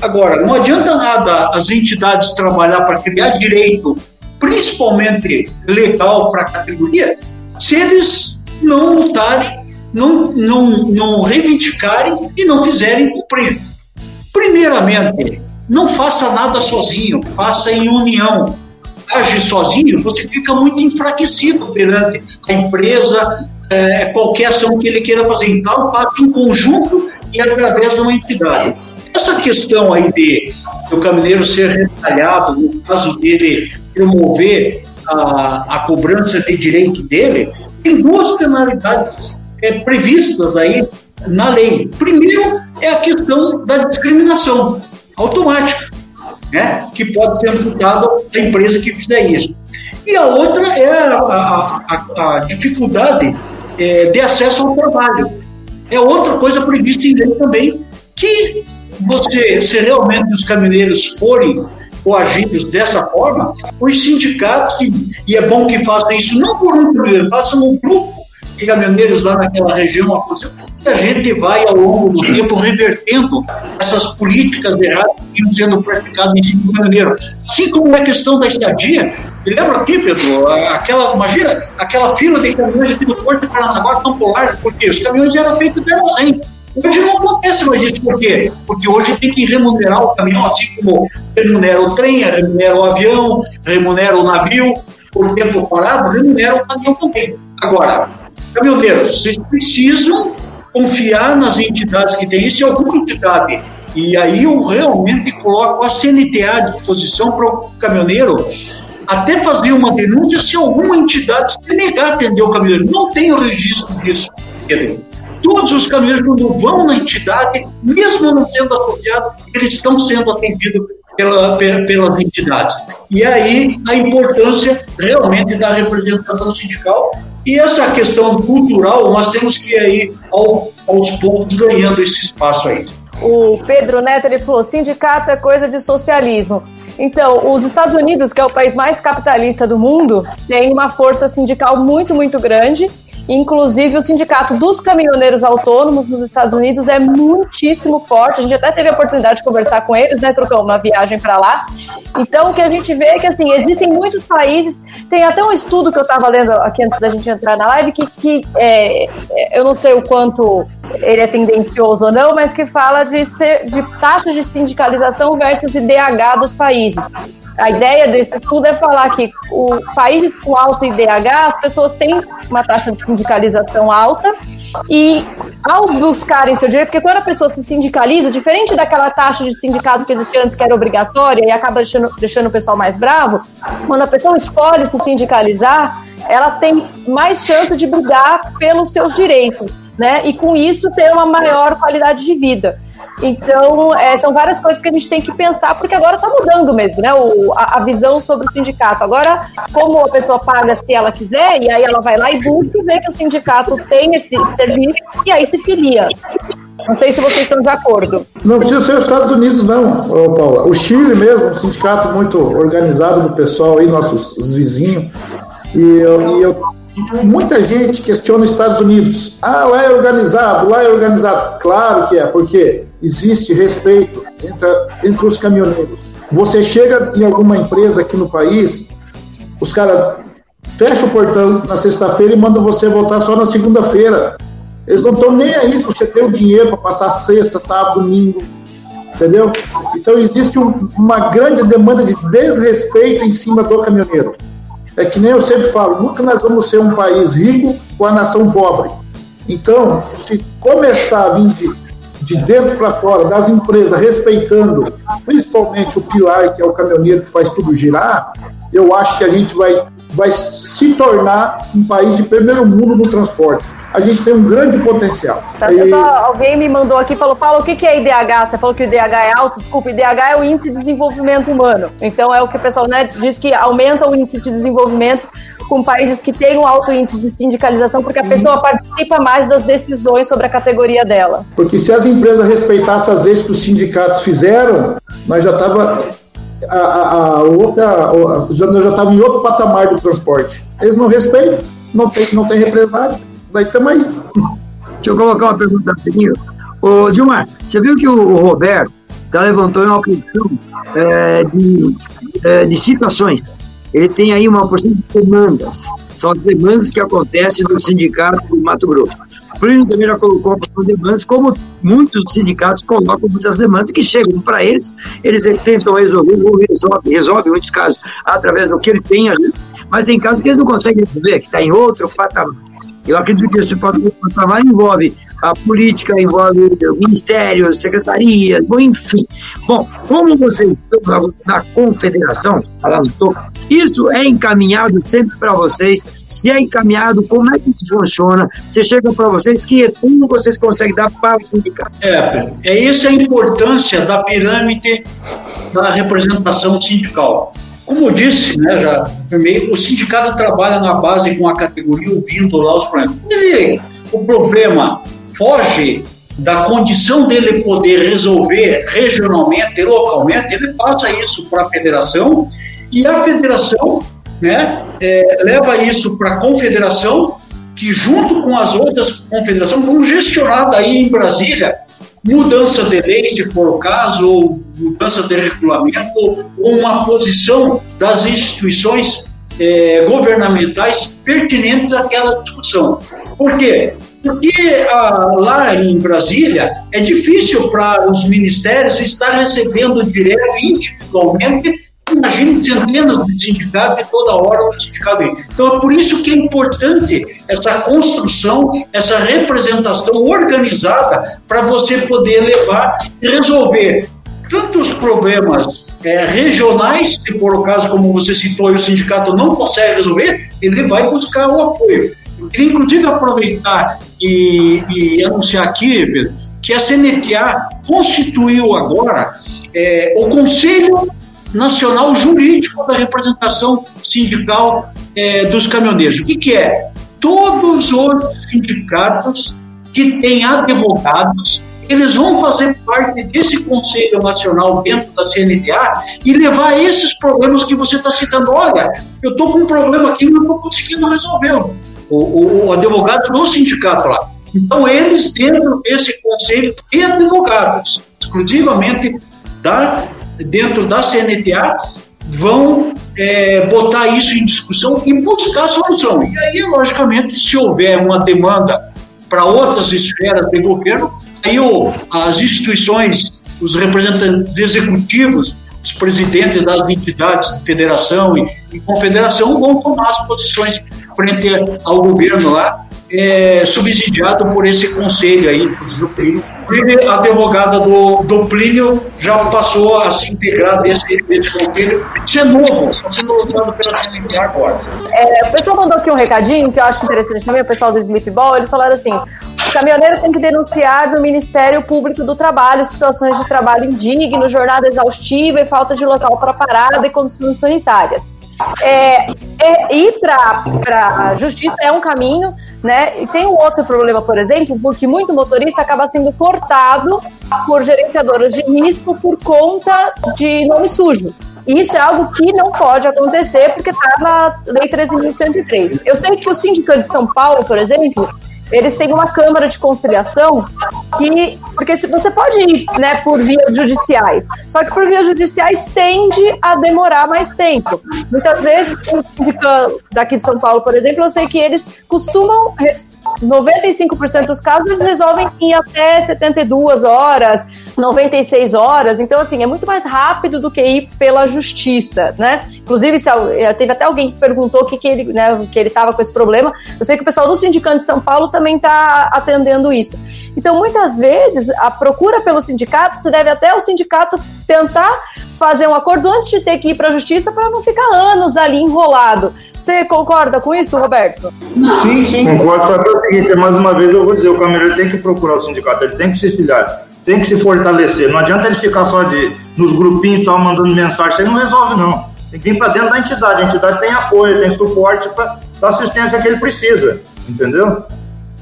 Agora, não adianta nada as entidades trabalhar para criar direito, principalmente legal para a categoria, se eles não lutarem não, não, não reivindicarem e não fizerem cumprir. Primeiramente, não faça nada sozinho, faça em união. Age sozinho, você fica muito enfraquecido perante a empresa, é, qualquer ação que ele queira fazer. Então, faça em conjunto e através de uma entidade. Essa questão aí de o caminhoneiro ser retalhado, no caso dele promover a, a cobrança de direito dele, tem duas penalidades é, previstas aí na lei. Primeiro é a questão da discriminação automática, né, que pode ser imputada à empresa que fizer isso. E a outra é a, a, a, a dificuldade é, de acesso ao trabalho. É outra coisa prevista em lei também, que você, se realmente os caminhoneiros forem coagidos dessa forma, os sindicatos, e é bom que façam isso não por um caminhoneiro, façam um grupo de caminhoneiros lá naquela região aconteceu. A gente vai, ao longo do tempo, revertendo essas políticas erradas que iam sendo praticadas em cima do caminhoneiro. Assim como a questão da estadia, me lembra aqui, Pedro, aquela, imagina, aquela fila de caminhões aqui do Porto de Paranaguá tão polar, porque os caminhões eram feitos de armazém. Hoje não acontece mais isso, por quê? Porque hoje tem que remunerar o caminhão, assim como remunera o trem, remunera o avião, remunera o navio, por tempo parado, remunera o caminhão também. Agora, caminhoneiros, vocês precisam confiar nas entidades que têm isso, e alguma entidade. E aí eu realmente coloco a CNTA à disposição para o caminhoneiro até fazer uma denúncia se alguma entidade se negar a atender o caminhoneiro. Não tem o registro disso, Pedro. Todos os caminhoneiros, quando vão na entidade, mesmo não sendo associados, eles estão sendo atendidos pela, pelas entidades. E aí a importância realmente da representação sindical e essa questão cultural, nós temos que ir aí ao, aos poucos ganhando esse espaço aí. O Pedro Neto ele falou: sindicato é coisa de socialismo. Então, os Estados Unidos, que é o país mais capitalista do mundo, tem uma força sindical muito, muito grande Inclusive, o sindicato dos caminhoneiros autônomos nos Estados Unidos é muitíssimo forte. A gente até teve a oportunidade de conversar com eles, né, Trocão, uma viagem para lá. Então, o que a gente vê é que, assim, existem muitos países. Tem até um estudo que eu estava lendo aqui antes da gente entrar na live, que, que é, eu não sei o quanto ele é tendencioso ou não, mas que fala de, ser, de taxas de sindicalização versus IDH dos países. A ideia desse estudo é falar que o, países com alto IDH, as pessoas têm uma taxa de sindicalização alta e ao buscarem seu direito, porque quando a pessoa se sindicaliza, diferente daquela taxa de sindicato que existia antes, que era obrigatória e acaba deixando, deixando o pessoal mais bravo, quando a pessoa escolhe se sindicalizar, ela tem mais chance de brigar pelos seus direitos, né? E com isso ter uma maior qualidade de vida. Então, é, são várias coisas que a gente tem que pensar, porque agora está mudando mesmo, né? O, a, a, visão sobre o sindicato. Agora, como a pessoa paga se ela quiser, e aí ela vai lá e busca e vê que o sindicato tem esse serviço, e aí se filia. Não sei se vocês estão de acordo. Não precisa ser os Estados Unidos, não, Paula. O Chile mesmo, um sindicato muito organizado do pessoal aí, nossos vizinhos. E eu, e eu muita gente questiona os Estados Unidos. Ah, lá é organizado, lá é organizado. Claro que é, porque existe respeito entre, entre os caminhoneiros. Você chega em alguma empresa aqui no país, os caras fecham o portão na sexta-feira e mandam você voltar só na segunda-feira. Eles não estão nem aí se você tem o dinheiro para passar sexta, sábado, domingo. Entendeu? Então existe um, uma grande demanda de desrespeito em cima do caminhoneiro. É que nem eu sempre falo, nunca nós vamos ser um país rico com a nação pobre. Então, se começar a vir de, de dentro para fora, das empresas, respeitando principalmente o pilar, que é o caminhoneiro que faz tudo girar, eu acho que a gente vai, vai se tornar um país de primeiro mundo no transporte a gente tem um grande potencial. Tá, e... só, alguém me mandou aqui e falou: Paulo, o que, que é IDH? Você falou que o IDH é alto? Desculpa, IDH é o Índice de Desenvolvimento Humano. Então é o que o pessoal né, diz que aumenta o índice de desenvolvimento com países que têm um alto índice de sindicalização, porque a pessoa participa mais das decisões sobre a categoria dela. Porque se as empresas respeitassem as leis que os sindicatos fizeram, nós já estava a, a, a, outra, já, já estava em outro patamar do transporte. Eles não respeitam, não tem, não tem represário. Daí estamos aí. Deixa eu colocar uma pergunta rapidinho. Ô, Dilmar, você viu que o, Roberto já levantou uma questão é, de, é, de situações. Ele tem aí uma porção de demandas. São as demandas que acontecem no sindicato do Mato Grosso. O Plínio também já colocou uma porção de demandas, como muitos sindicatos colocam muitas demandas que chegam para eles, eles tentam resolver, ou resolvem, resolvem em muitos casos, através do que ele tem ali, mas tem casos que eles não conseguem resolver, que está em outro patamar. Eu acredito que esse patamar envolve a política, envolve ministérios, secretarias, bom, enfim. Bom, como vocês estão na confederação, lá no topo, isso é encaminhado sempre para vocês. Se é encaminhado, como é que isso funciona? Você chega para vocês, que retorno vocês conseguem dar para o sindicato? É, é essa a importância da pirâmide da representação sindical. Como eu disse, né, já o sindicato trabalha na base com a categoria ouvindo lá os problemas. Ele, o problema foge da condição dele poder resolver regionalmente, localmente, ele passa isso para a federação e a federação né, é, leva isso para a confederação, que junto com as outras confederações vão gestionar daí em Brasília mudança de lei, se for o caso, ou mudança de regulamento, ou uma posição das instituições eh, governamentais pertinentes àquela discussão. Por quê? Porque ah, lá em Brasília é difícil para os ministérios estar recebendo direto individualmente Imagine centenas de sindicatos e toda hora um sindicato. Então é por isso que é importante essa construção, essa representação organizada para você poder levar e resolver tantos problemas é, regionais, se for o caso, como você citou, e o sindicato não consegue resolver, ele vai buscar o apoio. Eu queria, inclusive, aproveitar e, e anunciar aqui, Pedro, que a CNTA constituiu agora é, o Conselho nacional jurídico da representação sindical é, dos caminhoneiros. O que, que é? Todos os sindicatos que têm advogados, eles vão fazer parte desse Conselho Nacional dentro da CNTA e levar esses problemas que você está citando. Olha, eu estou com um problema aqui e não estou conseguindo resolver. O, o, o advogado do sindicato lá. Então, eles, dentro desse conselho de advogados, exclusivamente da dentro da CNTA vão é, botar isso em discussão e buscar solução. E aí, logicamente, se houver uma demanda para outras esferas de governo, aí o, as instituições, os representantes executivos, os presidentes das entidades de federação e, e confederação vão tomar as posições frente ao governo lá é, subsidiado por esse conselho aí do Plínio. A advogada do, do Plínio já passou a se integrar desse, desse conselho. Isso é novo, está sendo lançado pela CNP agora. É, o pessoal mandou aqui um recadinho que eu acho interessante também, o pessoal do Smithball, eles falaram assim: o caminhoneiro tem que denunciar no Ministério Público do Trabalho situações de trabalho indigno, jornada exaustiva e falta de local para parada e condições sanitárias. É, é, ir para a justiça é um caminho, né? E tem um outro problema, por exemplo, porque muito motorista acaba sendo cortado por gerenciadoras de risco por conta de nome sujo. Isso é algo que não pode acontecer porque está na Lei 13.103. Eu sei que o Sindicato de São Paulo, por exemplo, eles têm uma câmara de conciliação que porque você pode ir né, por vias judiciais, só que por vias judiciais tende a demorar mais tempo. Muitas vezes, daqui de São Paulo, por exemplo, eu sei que eles costumam 95% dos casos eles resolvem em até 72 horas, 96 horas. Então, assim, é muito mais rápido do que ir pela justiça, né? Inclusive, se, eh, teve até alguém que perguntou que, que ele né, que ele estava com esse problema. Eu sei que o pessoal do Sindicato de São Paulo também está atendendo isso. Então, muitas vezes, a procura pelo sindicato se deve até ao sindicato tentar fazer um acordo antes de ter que ir para a justiça para não ficar anos ali enrolado. Você concorda com isso, Roberto? Sim, sim. Concordo. Seguinte, mais uma vez eu vou dizer, o caminhoneiro tem que procurar o sindicato, ele tem que se filiar, tem que se fortalecer. Não adianta ele ficar só de nos grupinhos e tal, mandando mensagem, isso aí não resolve não. Tem que ir para dentro da entidade. A entidade tem apoio, tem suporte para dar assistência que ele precisa, entendeu?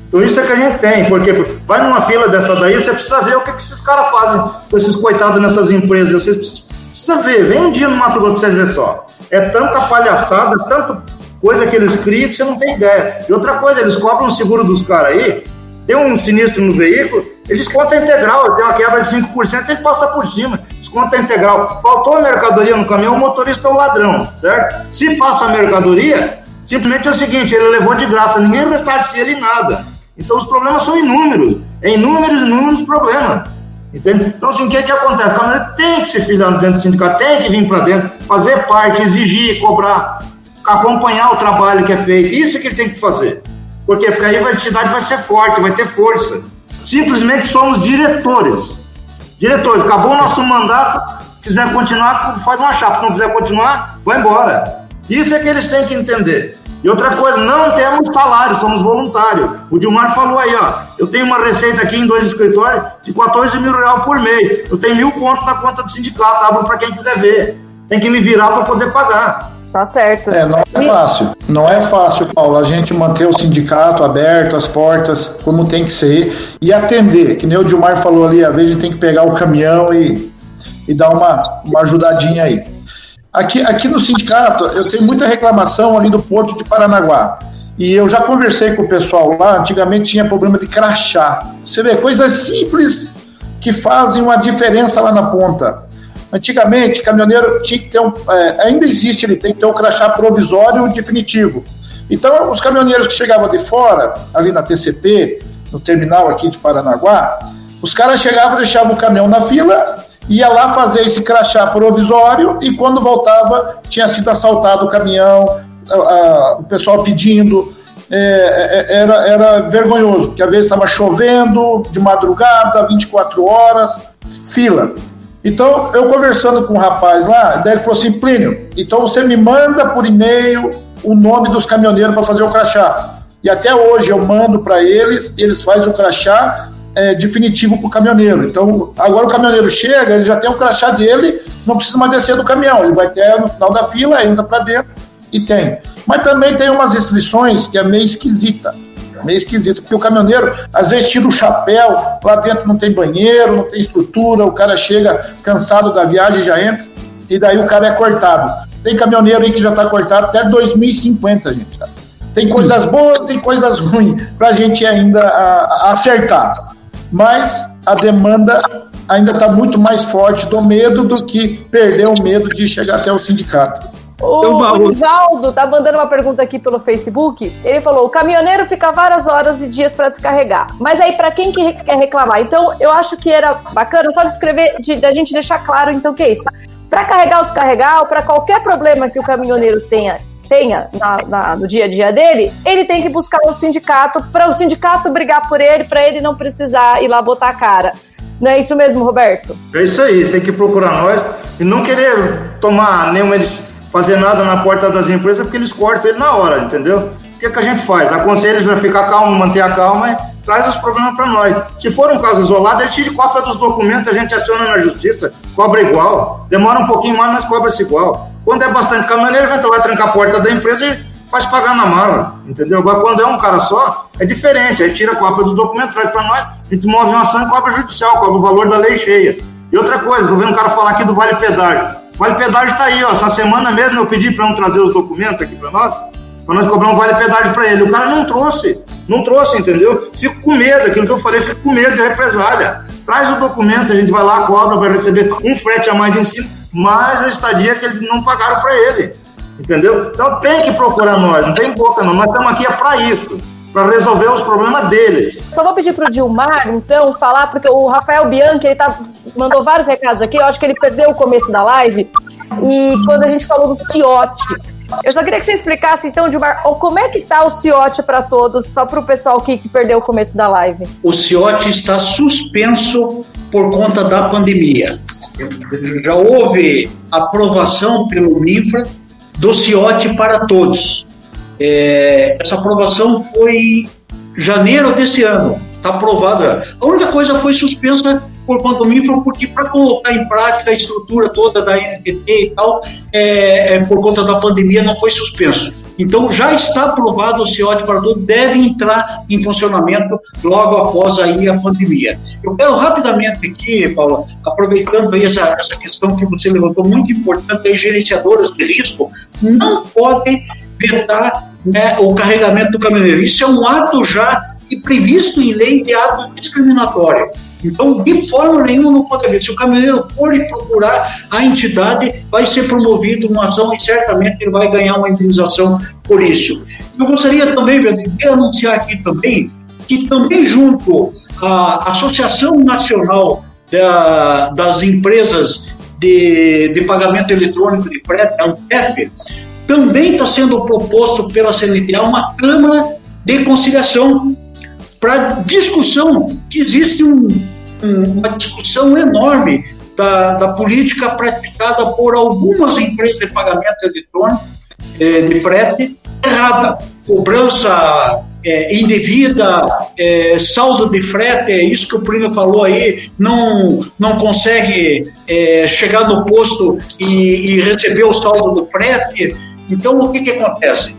Então isso é que a gente tem, porque vai numa fila dessa daí, você precisa ver o que, que esses caras fazem com esses coitados nessas empresas. Você precisa ver, vem um dia no Mato Grosso pra você ver só. É tanta palhaçada, tanta coisa que eles criam que você não tem ideia. E outra coisa, eles cobram o seguro dos caras aí, tem um sinistro no veículo, eles contam integral, tem uma quebra de 5%, ele passa por cima, desconta integral. Faltou a mercadoria no caminhão, o motorista é um ladrão, certo? Se passa a mercadoria, simplesmente é o seguinte, ele levou de graça, ninguém ressarce ele nada. Então os problemas são inúmeros, é inúmeros, inúmeros problemas. Entende? Então, assim, o que, é que acontece? A Câmara tem que se filiar dentro do sindicato, tem que vir para dentro, fazer parte, exigir, cobrar, acompanhar o trabalho que é feito. Isso que ele tem que fazer. Por quê? Porque aí a entidade vai ser forte, vai ter força. Simplesmente somos diretores. Diretores, acabou o nosso mandato, se quiser continuar, faz uma chapa. Se não quiser continuar, vai embora. Isso é que eles têm que entender. E outra coisa, não temos salário, somos voluntários. O Dilmar falou aí, ó, eu tenho uma receita aqui em dois escritórios de 14 mil reais por mês. Eu tenho mil pontos na conta do sindicato, abro para quem quiser ver. Tem que me virar para poder pagar. Tá certo. É, não é fácil. Não é fácil, Paulo, a gente manter o sindicato aberto, as portas, como tem que ser, e atender. Que nem o Dilmar falou ali, às vezes a gente tem que pegar o caminhão e, e dar uma, uma ajudadinha aí. Aqui, aqui no sindicato, eu tenho muita reclamação ali do Porto de Paranaguá. E eu já conversei com o pessoal lá, antigamente tinha problema de crachá. Você vê, coisas simples que fazem uma diferença lá na ponta. Antigamente, caminhoneiro tinha que ter um. É, ainda existe, ele tem que ter um crachá provisório definitivo. Então, os caminhoneiros que chegavam de fora, ali na TCP, no terminal aqui de Paranaguá, os caras chegavam, deixavam o caminhão na fila, ia lá fazer esse crachá provisório e quando voltava tinha sido assaltado o caminhão, a, a, o pessoal pedindo. É, é, era, era vergonhoso, porque às vezes estava chovendo de madrugada, 24 horas, fila. Então, eu conversando com um rapaz lá, daí ele falou assim: Plínio, então você me manda por e-mail o nome dos caminhoneiros para fazer o crachá. E até hoje eu mando para eles, eles fazem o crachá, é, definitivo para o caminhoneiro. Então, agora o caminhoneiro chega, ele já tem o crachá dele, não precisa mais descer do caminhão, ele vai ter no final da fila, entra para dentro e tem. Mas também tem umas restrições que é meio esquisita. Meio esquisito, porque o caminhoneiro às vezes tira o chapéu, lá dentro não tem banheiro, não tem estrutura, o cara chega cansado da viagem já entra, e daí o cara é cortado. Tem caminhoneiro aí que já está cortado até 2050, gente. Tem coisas boas e coisas ruins para a gente ainda a, a acertar mas a demanda ainda está muito mais forte do medo do que perder o medo de chegar até o sindicato. O Rivaldo tá mandando uma pergunta aqui pelo Facebook. Ele falou: o caminhoneiro fica várias horas e dias para descarregar. Mas aí, para quem que quer reclamar? Então, eu acho que era bacana só descrever, de, de gente deixar claro, então, o que é isso. Para carregar ou descarregar, ou para qualquer problema que o caminhoneiro tenha tenha na, na, no dia a dia dele, ele tem que buscar o sindicato para o sindicato brigar por ele, para ele não precisar ir lá botar a cara. Não é isso mesmo, Roberto? É isso aí, tem que procurar nós e não querer tomar nenhuma fazer nada na porta das empresas porque eles cortam ele na hora, entendeu? O que, que a gente faz? Aconselha eles a ficar calmo, manter a calma e traz os problemas para nós. Se for um caso isolado, ele tira cópia dos documentos, a gente aciona na justiça, cobra igual. Demora um pouquinho mais, mas cobra-se igual. Quando é bastante caminhoneiro, ele vai lá trancar a porta da empresa e faz pagar na mala, entendeu? Agora, quando é um cara só, é diferente. Aí tira a cópia do documento, traz para nós, a gente move uma ação e cobra judicial, cobra o valor da lei cheia. E outra coisa, tô vendo o cara falar aqui do vale pedágio. Vale pedágio está aí, ó. Essa semana mesmo eu pedi para não trazer os documentos aqui para nós, para nós cobrar um vale pedágio para ele. O cara não trouxe, não trouxe, entendeu? Fico com medo, aquilo que eu falei, fico com medo de represália. Traz o documento, a gente vai lá, cobra, vai receber um frete a mais em cima, mais a estadia que eles não pagaram para ele. Entendeu? Então tem que procurar nós, não tem boca não. Nós estamos aqui é para isso para resolver os problemas deles. Só vou pedir para o Dilmar, então, falar, porque o Rafael Bianchi ele tá, mandou vários recados aqui, eu acho que ele perdeu o começo da live, e quando a gente falou do Ciote, eu só queria que você explicasse, então, Dilmar, como é que tá o Ciote para todos, só para o pessoal que, que perdeu o começo da live. O Ciote está suspenso por conta da pandemia. Já houve aprovação pelo MINFRA do Ciote para todos. É, essa aprovação foi janeiro desse ano, está aprovada. A única coisa foi suspensa por do MINFRA, porque para colocar em prática a estrutura toda da NPT e tal, é, é, por conta da pandemia, não foi suspenso. Então já está aprovado o CIOT para tudo, deve entrar em funcionamento logo após aí a pandemia. Eu quero rapidamente aqui, Paulo, aproveitando aí essa, essa questão que você levantou, muito importante, as gerenciadoras de risco não podem vetar né, o carregamento do caminhoneiro. Isso é um ato já previsto em lei de ato discriminatório. Então, de forma nenhuma não pode haver. Se o caminhoneiro for procurar a entidade, vai ser promovido uma ação e certamente ele vai ganhar uma indenização por isso. Eu gostaria também de anunciar aqui também que também junto à Associação Nacional da, das Empresas de, de Pagamento Eletrônico de Frete, a ANTEF, também está sendo proposto pela CNTA uma Câmara de Conciliação para discussão, que existe um, um, uma discussão enorme da, da, política praticada por algumas empresas de pagamento eletrônico eh, de frete errada, cobrança é, indevida, é, saldo de frete, é isso que o Primo falou aí, não, não consegue é, chegar no posto e, e, receber o saldo do frete. Então, o que, que acontece?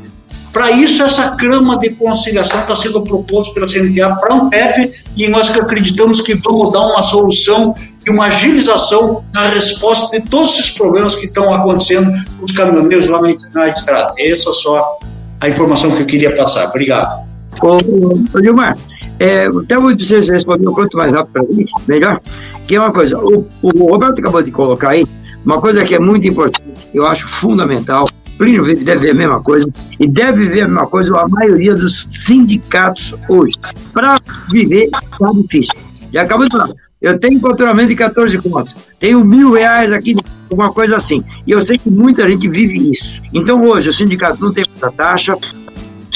Para isso, essa crama de conciliação está sendo proposta pela CNTA para a Ampef e nós acreditamos que vamos dar uma solução e uma agilização na resposta de todos esses problemas que estão acontecendo com os caminhoneiros lá na, estrada. Essa é só a informação que eu queria passar. Obrigado. Ô Gilmar, é, até vou dizer, você respondeu quanto mais rápido para mim, melhor. Que é uma coisa, o, o Roberto acabou de colocar aí, uma coisa que é muito importante, eu acho fundamental, Plínio deve ver a mesma coisa, e deve ver a mesma coisa a maioria dos sindicatos hoje. Para viver está difícil. Já acabou de falar. Eu tenho faturamento de 14 contos, tenho mil reais aqui, alguma coisa assim. E eu sei que muita gente vive isso. Então hoje o sindicato não tem muita taxa,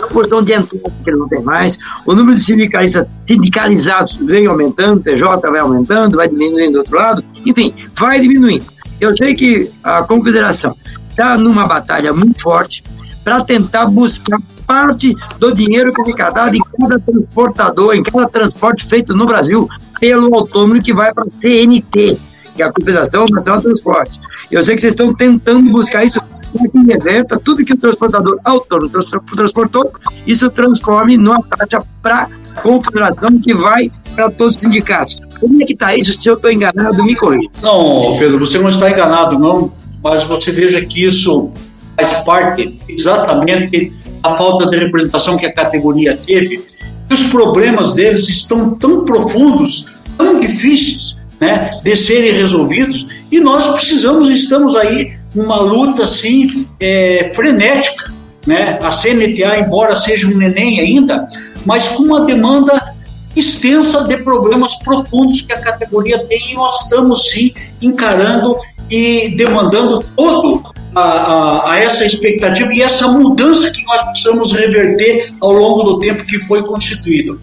a porção de entrada que não tem mais, o número de sindicalistas sindicalizados vem aumentando, PJ vai aumentando, vai diminuindo do outro lado, enfim, vai diminuindo. Eu sei que a confederação está numa batalha muito forte para tentar buscar parte do dinheiro que é arrecadado em cada transportador, em cada transporte feito no Brasil pelo autônomo que vai para a CNT, que é a Confederação Nacional de Transporte. Eu sei que vocês estão tentando buscar isso para que reverta tudo que o transportador autônomo transportou, isso transforme numa taxa para a confederação que vai para todos os sindicatos. Como é que está isso? Se eu estou enganado, me corrija. Não, Pedro, você não está enganado, não mas você veja que isso faz parte exatamente da falta de representação que a categoria teve. Os problemas deles estão tão profundos, tão difíceis né, de serem resolvidos, e nós precisamos, estamos aí numa luta assim é, frenética. Né? A CNTA, embora seja um neném ainda, mas com uma demanda extensa de problemas profundos que a categoria tem e nós estamos sim encarando e demandando todo a, a, a, essa expectativa e essa mudança que nós precisamos reverter ao longo do tempo que foi constituído.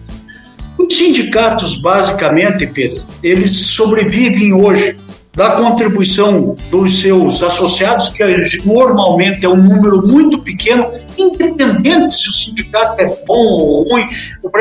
Os sindicatos, basicamente, Pedro, eles sobrevivem hoje da contribuição dos seus associados, que normalmente é um número muito pequeno, independente se o sindicato é bom ou ruim, o,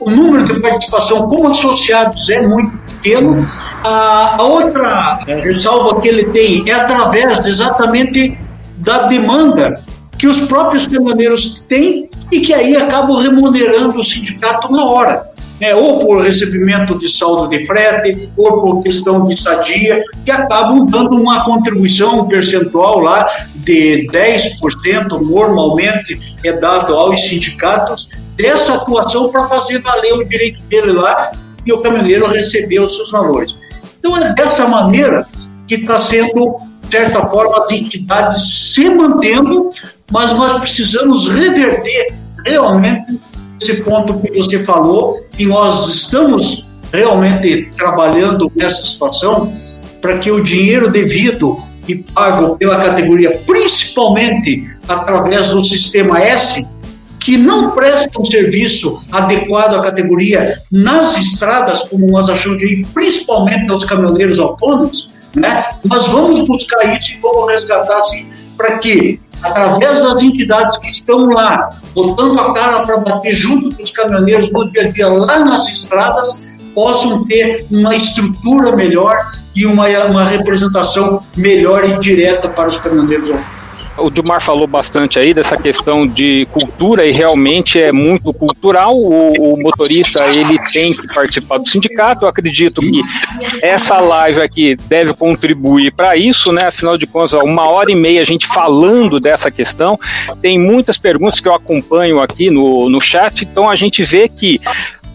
o número de participação como associados é muito pequeno. A, a outra ressalva que ele tem é através exatamente da demanda que os próprios caminhoneiros têm e que aí acabam remunerando o sindicato na hora. Né, ou por recebimento de saldo de frete, ou por questão de estadia, que acabam dando uma contribuição percentual lá de 10%, normalmente é dado aos sindicatos, dessa atuação para fazer valer o direito dele lá e o caminhoneiro receber os seus valores. Então é dessa maneira que está sendo, de certa forma, as entidades se mantendo, mas nós precisamos reverter realmente esse ponto que você falou, e nós estamos realmente trabalhando nessa situação para que o dinheiro devido e pago pela categoria, principalmente através do sistema S, que não presta um serviço adequado à categoria nas estradas, como nós achamos que principalmente aos caminhoneiros autônomos, né? Nós vamos buscar isso e vamos resgatar assim, para que através das entidades que estão lá, botando a cara para bater junto com os caminhoneiros no dia a dia lá nas estradas, possam ter uma estrutura melhor e uma, uma representação melhor e direta para os caminhoneiros o Dilmar falou bastante aí dessa questão de cultura e realmente é muito cultural. O, o, motorista ele tem que participar do sindicato. Eu acredito que essa live aqui deve contribuir para isso, né? Afinal de contas, uma hora e meia a gente falando dessa questão. Tem muitas perguntas que eu acompanho aqui no, no chat, então a gente vê que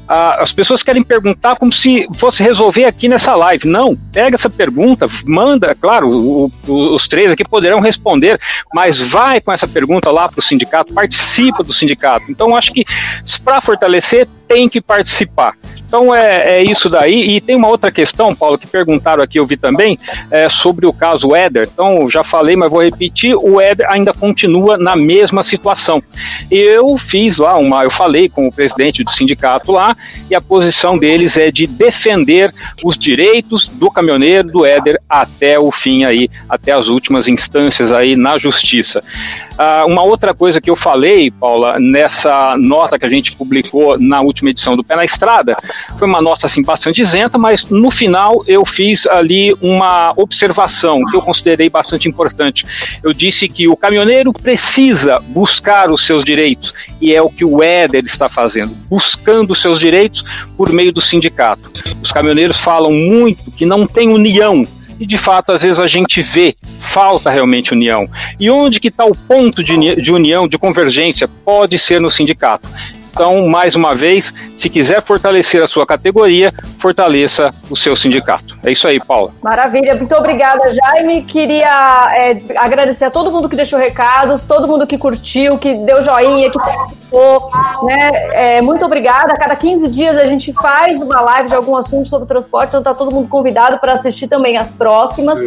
as pessoas querem perguntar como se fosse resolver aqui nessa live. Não, pega essa pergunta, manda, claro, o, o, os três aqui poderão responder, mas vai com essa pergunta lá para o sindicato, participa do sindicato. Então, acho que para fortalecer, tem que participar. Então é, é, isso daí. E tem uma outra questão, Paulo, que perguntaram aqui, eu vi também, é, sobre o caso Éder. Então, já falei, mas vou repetir: o Éder ainda continua na mesma situação. Eu fiz lá uma, eu falei com o presidente do sindicato lá, e a posição deles é de defender os direitos do caminhoneiro do Éder até o fim aí, até as últimas instâncias aí na justiça. Ah, uma outra coisa que eu falei, Paula, nessa nota que a gente publicou na última edição do Pé na Estrada, foi uma nota assim bastante isenta, mas no final eu fiz ali uma observação que eu considerei bastante importante. Eu disse que o caminhoneiro precisa buscar os seus direitos e é o que o Éder está fazendo, buscando os seus direitos por meio do sindicato. Os caminhoneiros falam muito que não tem união e de fato às vezes a gente vê falta realmente união. E onde que está o ponto de, de união, de convergência? Pode ser no sindicato. Então, mais uma vez, se quiser fortalecer a sua categoria, fortaleça o seu sindicato. É isso aí, Paula. Maravilha, muito obrigada, Jaime. Queria é, agradecer a todo mundo que deixou recados, todo mundo que curtiu, que deu joinha, que participou. Né? É, muito obrigada. A cada 15 dias a gente faz uma live de algum assunto sobre transporte, então está todo mundo convidado para assistir também as próximas.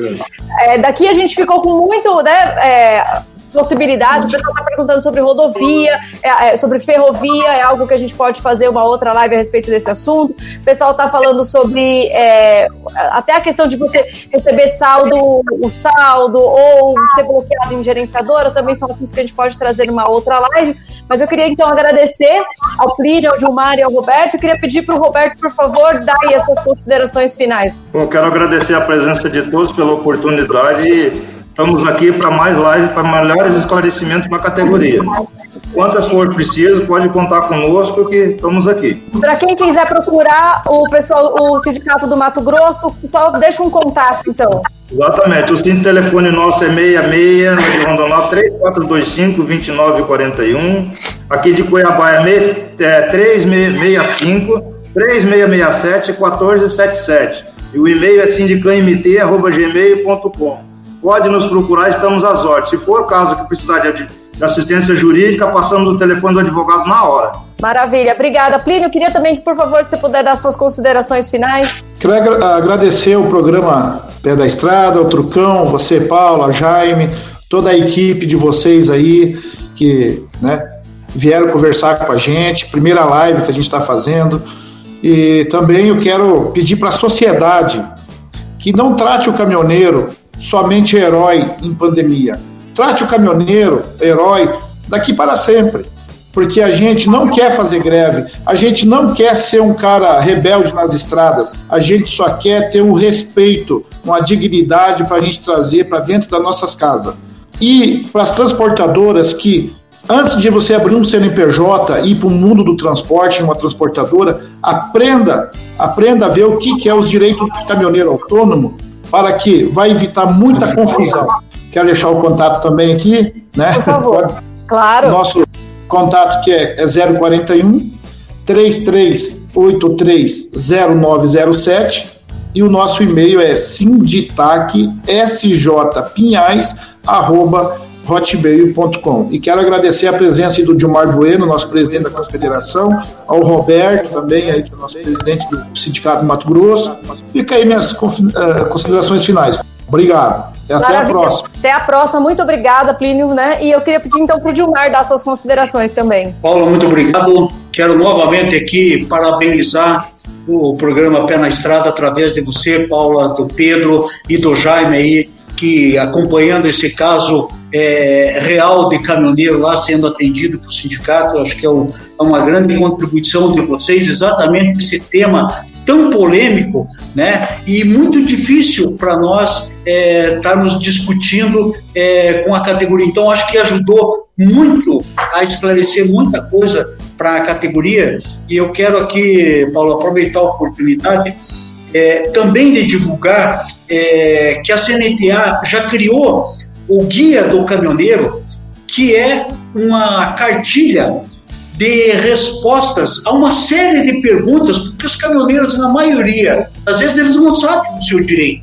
É, daqui a gente ficou com muito. Né, é, possibilidades. O pessoal está perguntando sobre rodovia, é, é, sobre ferrovia, é algo que a gente pode fazer uma outra live a respeito desse assunto. O pessoal está falando sobre é, até a questão de você receber saldo, o saldo, ou ser bloqueado em gerenciadora, também são assuntos que a gente pode trazer numa outra live. Mas eu queria então agradecer ao Plínio, ao Gilmar e ao Roberto. Eu queria pedir para o Roberto, por favor, dar aí as suas considerações finais. Bom, quero agradecer a presença de todos pela oportunidade Estamos aqui para mais lives, para melhores esclarecimentos para a categoria. Quantas for preciso, pode contar conosco que estamos aqui. Para quem quiser procurar o pessoal, o Sindicato do Mato Grosso, só deixa um contato, então. Exatamente. O cinto telefone nosso é 66 no Rondonó 3425-2941. Aqui de Cuiabá é, é 3665 3667 1477. E o e-mail é sindicamt.gmail.com pode nos procurar, estamos às ordens. Se for o caso que precisar de, de assistência jurídica, passamos o telefone do advogado na hora. Maravilha, obrigada. Plínio, queria também que, por favor, se puder dar suas considerações finais. Quero agradecer o programa Pé da Estrada, o Trucão, você, Paula, Jaime, toda a equipe de vocês aí que né, vieram conversar com a gente, primeira live que a gente está fazendo. E também eu quero pedir para a sociedade que não trate o caminhoneiro somente herói em pandemia. Trate o caminhoneiro herói daqui para sempre. Porque a gente não quer fazer greve, a gente não quer ser um cara rebelde nas estradas, a gente só quer ter um respeito, uma dignidade para a gente trazer para dentro das nossas casas. E para as transportadoras que Antes de você abrir um CNPJ e ir para o mundo do transporte uma transportadora, aprenda, aprenda a ver o que, que é os direitos do caminhoneiro autônomo, para que vai evitar muita confusão. Quero deixar o contato também aqui, né? Por favor. claro. Nosso contato que é, é 041 33830907 e o nosso e-mail é sinditacsjpinhais@hotmail.com. E quero agradecer a presença do Dilmar Bueno, nosso presidente da Confederação, ao Roberto também, aí, que é o nosso presidente do Sindicato do Mato Grosso. Fica aí minhas eh, considerações finais. Obrigado. E até Maravilha. a próxima. Até a próxima. Muito obrigada, Plínio. Né? E eu queria pedir então para o Dilmar dar suas considerações também. Paulo, muito obrigado. Quero novamente aqui parabenizar o programa Pé na Estrada através de você, Paula, do Pedro e do Jaime aí, que acompanhando esse caso é, real de caminhoneiro lá sendo atendido por sindicato, acho que é, um, é uma grande contribuição de vocês, exatamente esse tema tão polêmico, né? E muito difícil para nós é, estarmos discutindo é, com a categoria. Então, acho que ajudou muito a esclarecer muita coisa para a categoria. E eu quero aqui, Paulo, aproveitar a oportunidade é, também de divulgar é, que a CNTA já criou o Guia do Caminhoneiro, que é uma cartilha de respostas a uma série de perguntas, porque os caminhoneiros, na maioria, às vezes eles não sabem do seu direito.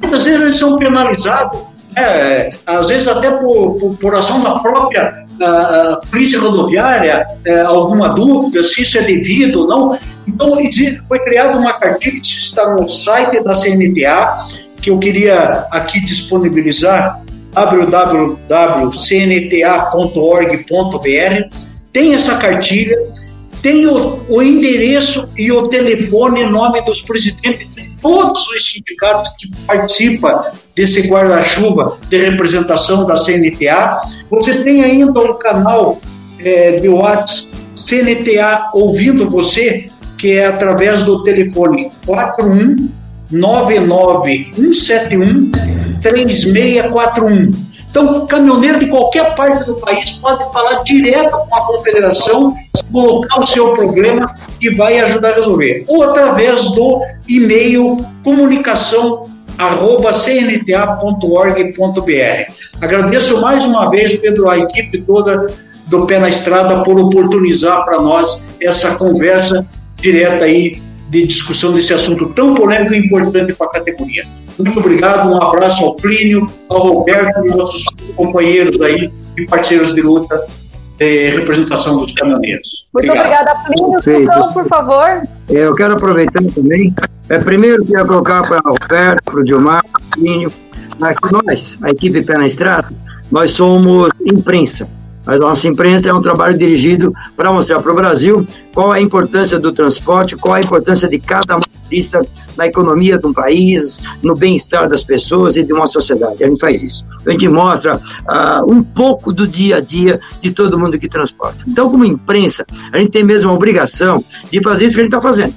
Muitas vezes eles são penalizados, é, às vezes até por, por, por ação da própria uh, polícia rodoviária, uh, alguma dúvida se isso é devido ou não. Então, foi criada uma cartilha que está no site da CNTA, que eu queria aqui disponibilizar, www.cnta.org.br tem essa cartilha, tem o, o endereço e o telefone e nome dos presidentes de todos os sindicatos que participam desse guarda-chuva de representação da CNTA. Você tem ainda um canal é, de WhatsApp CNTA ouvindo você, que é através do telefone 41 99171 3641. Então, caminhoneiro de qualquer parte do país pode falar direto com a confederação, colocar o seu problema e vai ajudar a resolver. Ou através do e-mail comunicação cnta.org.br. Agradeço mais uma vez, Pedro, a equipe toda do Pé na Estrada por oportunizar para nós essa conversa direta aí de discussão desse assunto tão polêmico e importante para a categoria. Muito obrigado, um abraço ao Plínio, ao Roberto e nossos companheiros aí e parceiros de luta representação dos caminhoneiros. Muito Obrigado. obrigada, Plínio. Então, por favor. Eu quero aproveitar também, é, primeiro quero colocar para o Roberto, para o Dilmar, para o Plínio, nós, a equipe Pé na Estrada, nós somos imprensa. A nossa imprensa é um trabalho dirigido para mostrar para o Brasil qual a importância do transporte, qual a importância de cada motorista na economia de um país, no bem-estar das pessoas e de uma sociedade. A gente faz isso. A gente mostra uh, um pouco do dia a dia de todo mundo que transporta. Então, como imprensa, a gente tem mesmo a obrigação de fazer isso que a gente está fazendo.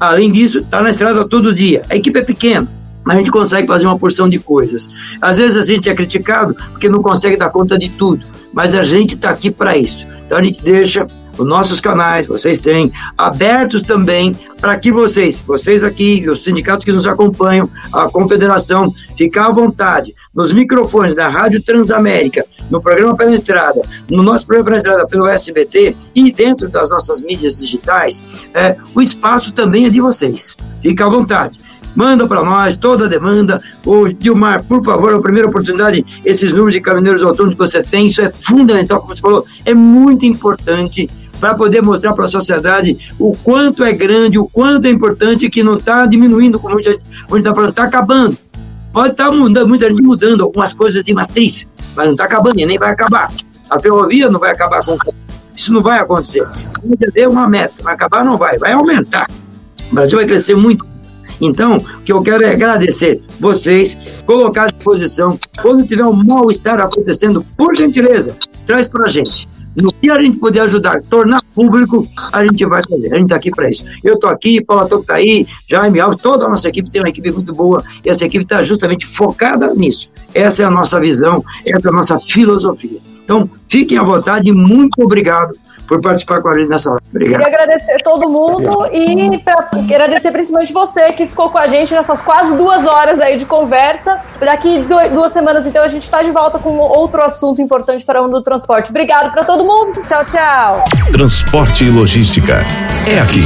Além disso, está na estrada todo dia. A equipe é pequena, a gente consegue fazer uma porção de coisas. Às vezes a gente é criticado porque não consegue dar conta de tudo, mas a gente está aqui para isso. Então a gente deixa os nossos canais, vocês têm, abertos também para que vocês, vocês aqui, os sindicatos que nos acompanham, a confederação, ficar à vontade, nos microfones da Rádio Transamérica, no programa Pela Estrada, no nosso programa Pela Estrada pelo SBT e dentro das nossas mídias digitais, é, o espaço também é de vocês. Fica à vontade manda para nós toda a demanda. O Dilmar, por favor, a primeira oportunidade, esses números de caminhoneiros autônomos que você tem, isso é fundamental, como você falou, é muito importante para poder mostrar para a sociedade o quanto é grande, o quanto é importante que não está diminuindo, como a gente está falando, está acabando. Pode estar tá mudando, muita gente mudando algumas coisas de matriz, mas não está acabando e nem vai acabar. A ferrovia não vai acabar com isso não vai acontecer. Deu uma meta, vai acabar, não vai, vai aumentar. O Brasil vai crescer muito então, o que eu quero é agradecer vocês, colocar à disposição. Quando tiver um mal-estar acontecendo, por gentileza, traz para a gente. No que a gente puder ajudar, tornar público, a gente vai fazer. A gente está aqui para isso. Eu estou aqui, Paula Toco está aí, Jaime Alves, toda a nossa equipe tem uma equipe muito boa e essa equipe está justamente focada nisso. Essa é a nossa visão, essa é a nossa filosofia. Então, fiquem à vontade e muito obrigado por participar com a gente nessa live. Obrigado. Queria agradecer todo mundo e pra, agradecer principalmente você que ficou com a gente nessas quase duas horas aí de conversa. Daqui duas semanas, então, a gente está de volta com outro assunto importante para o mundo do transporte. Obrigado para todo mundo. Tchau, tchau. Transporte e logística. É aqui,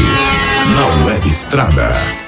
na Web Estrada.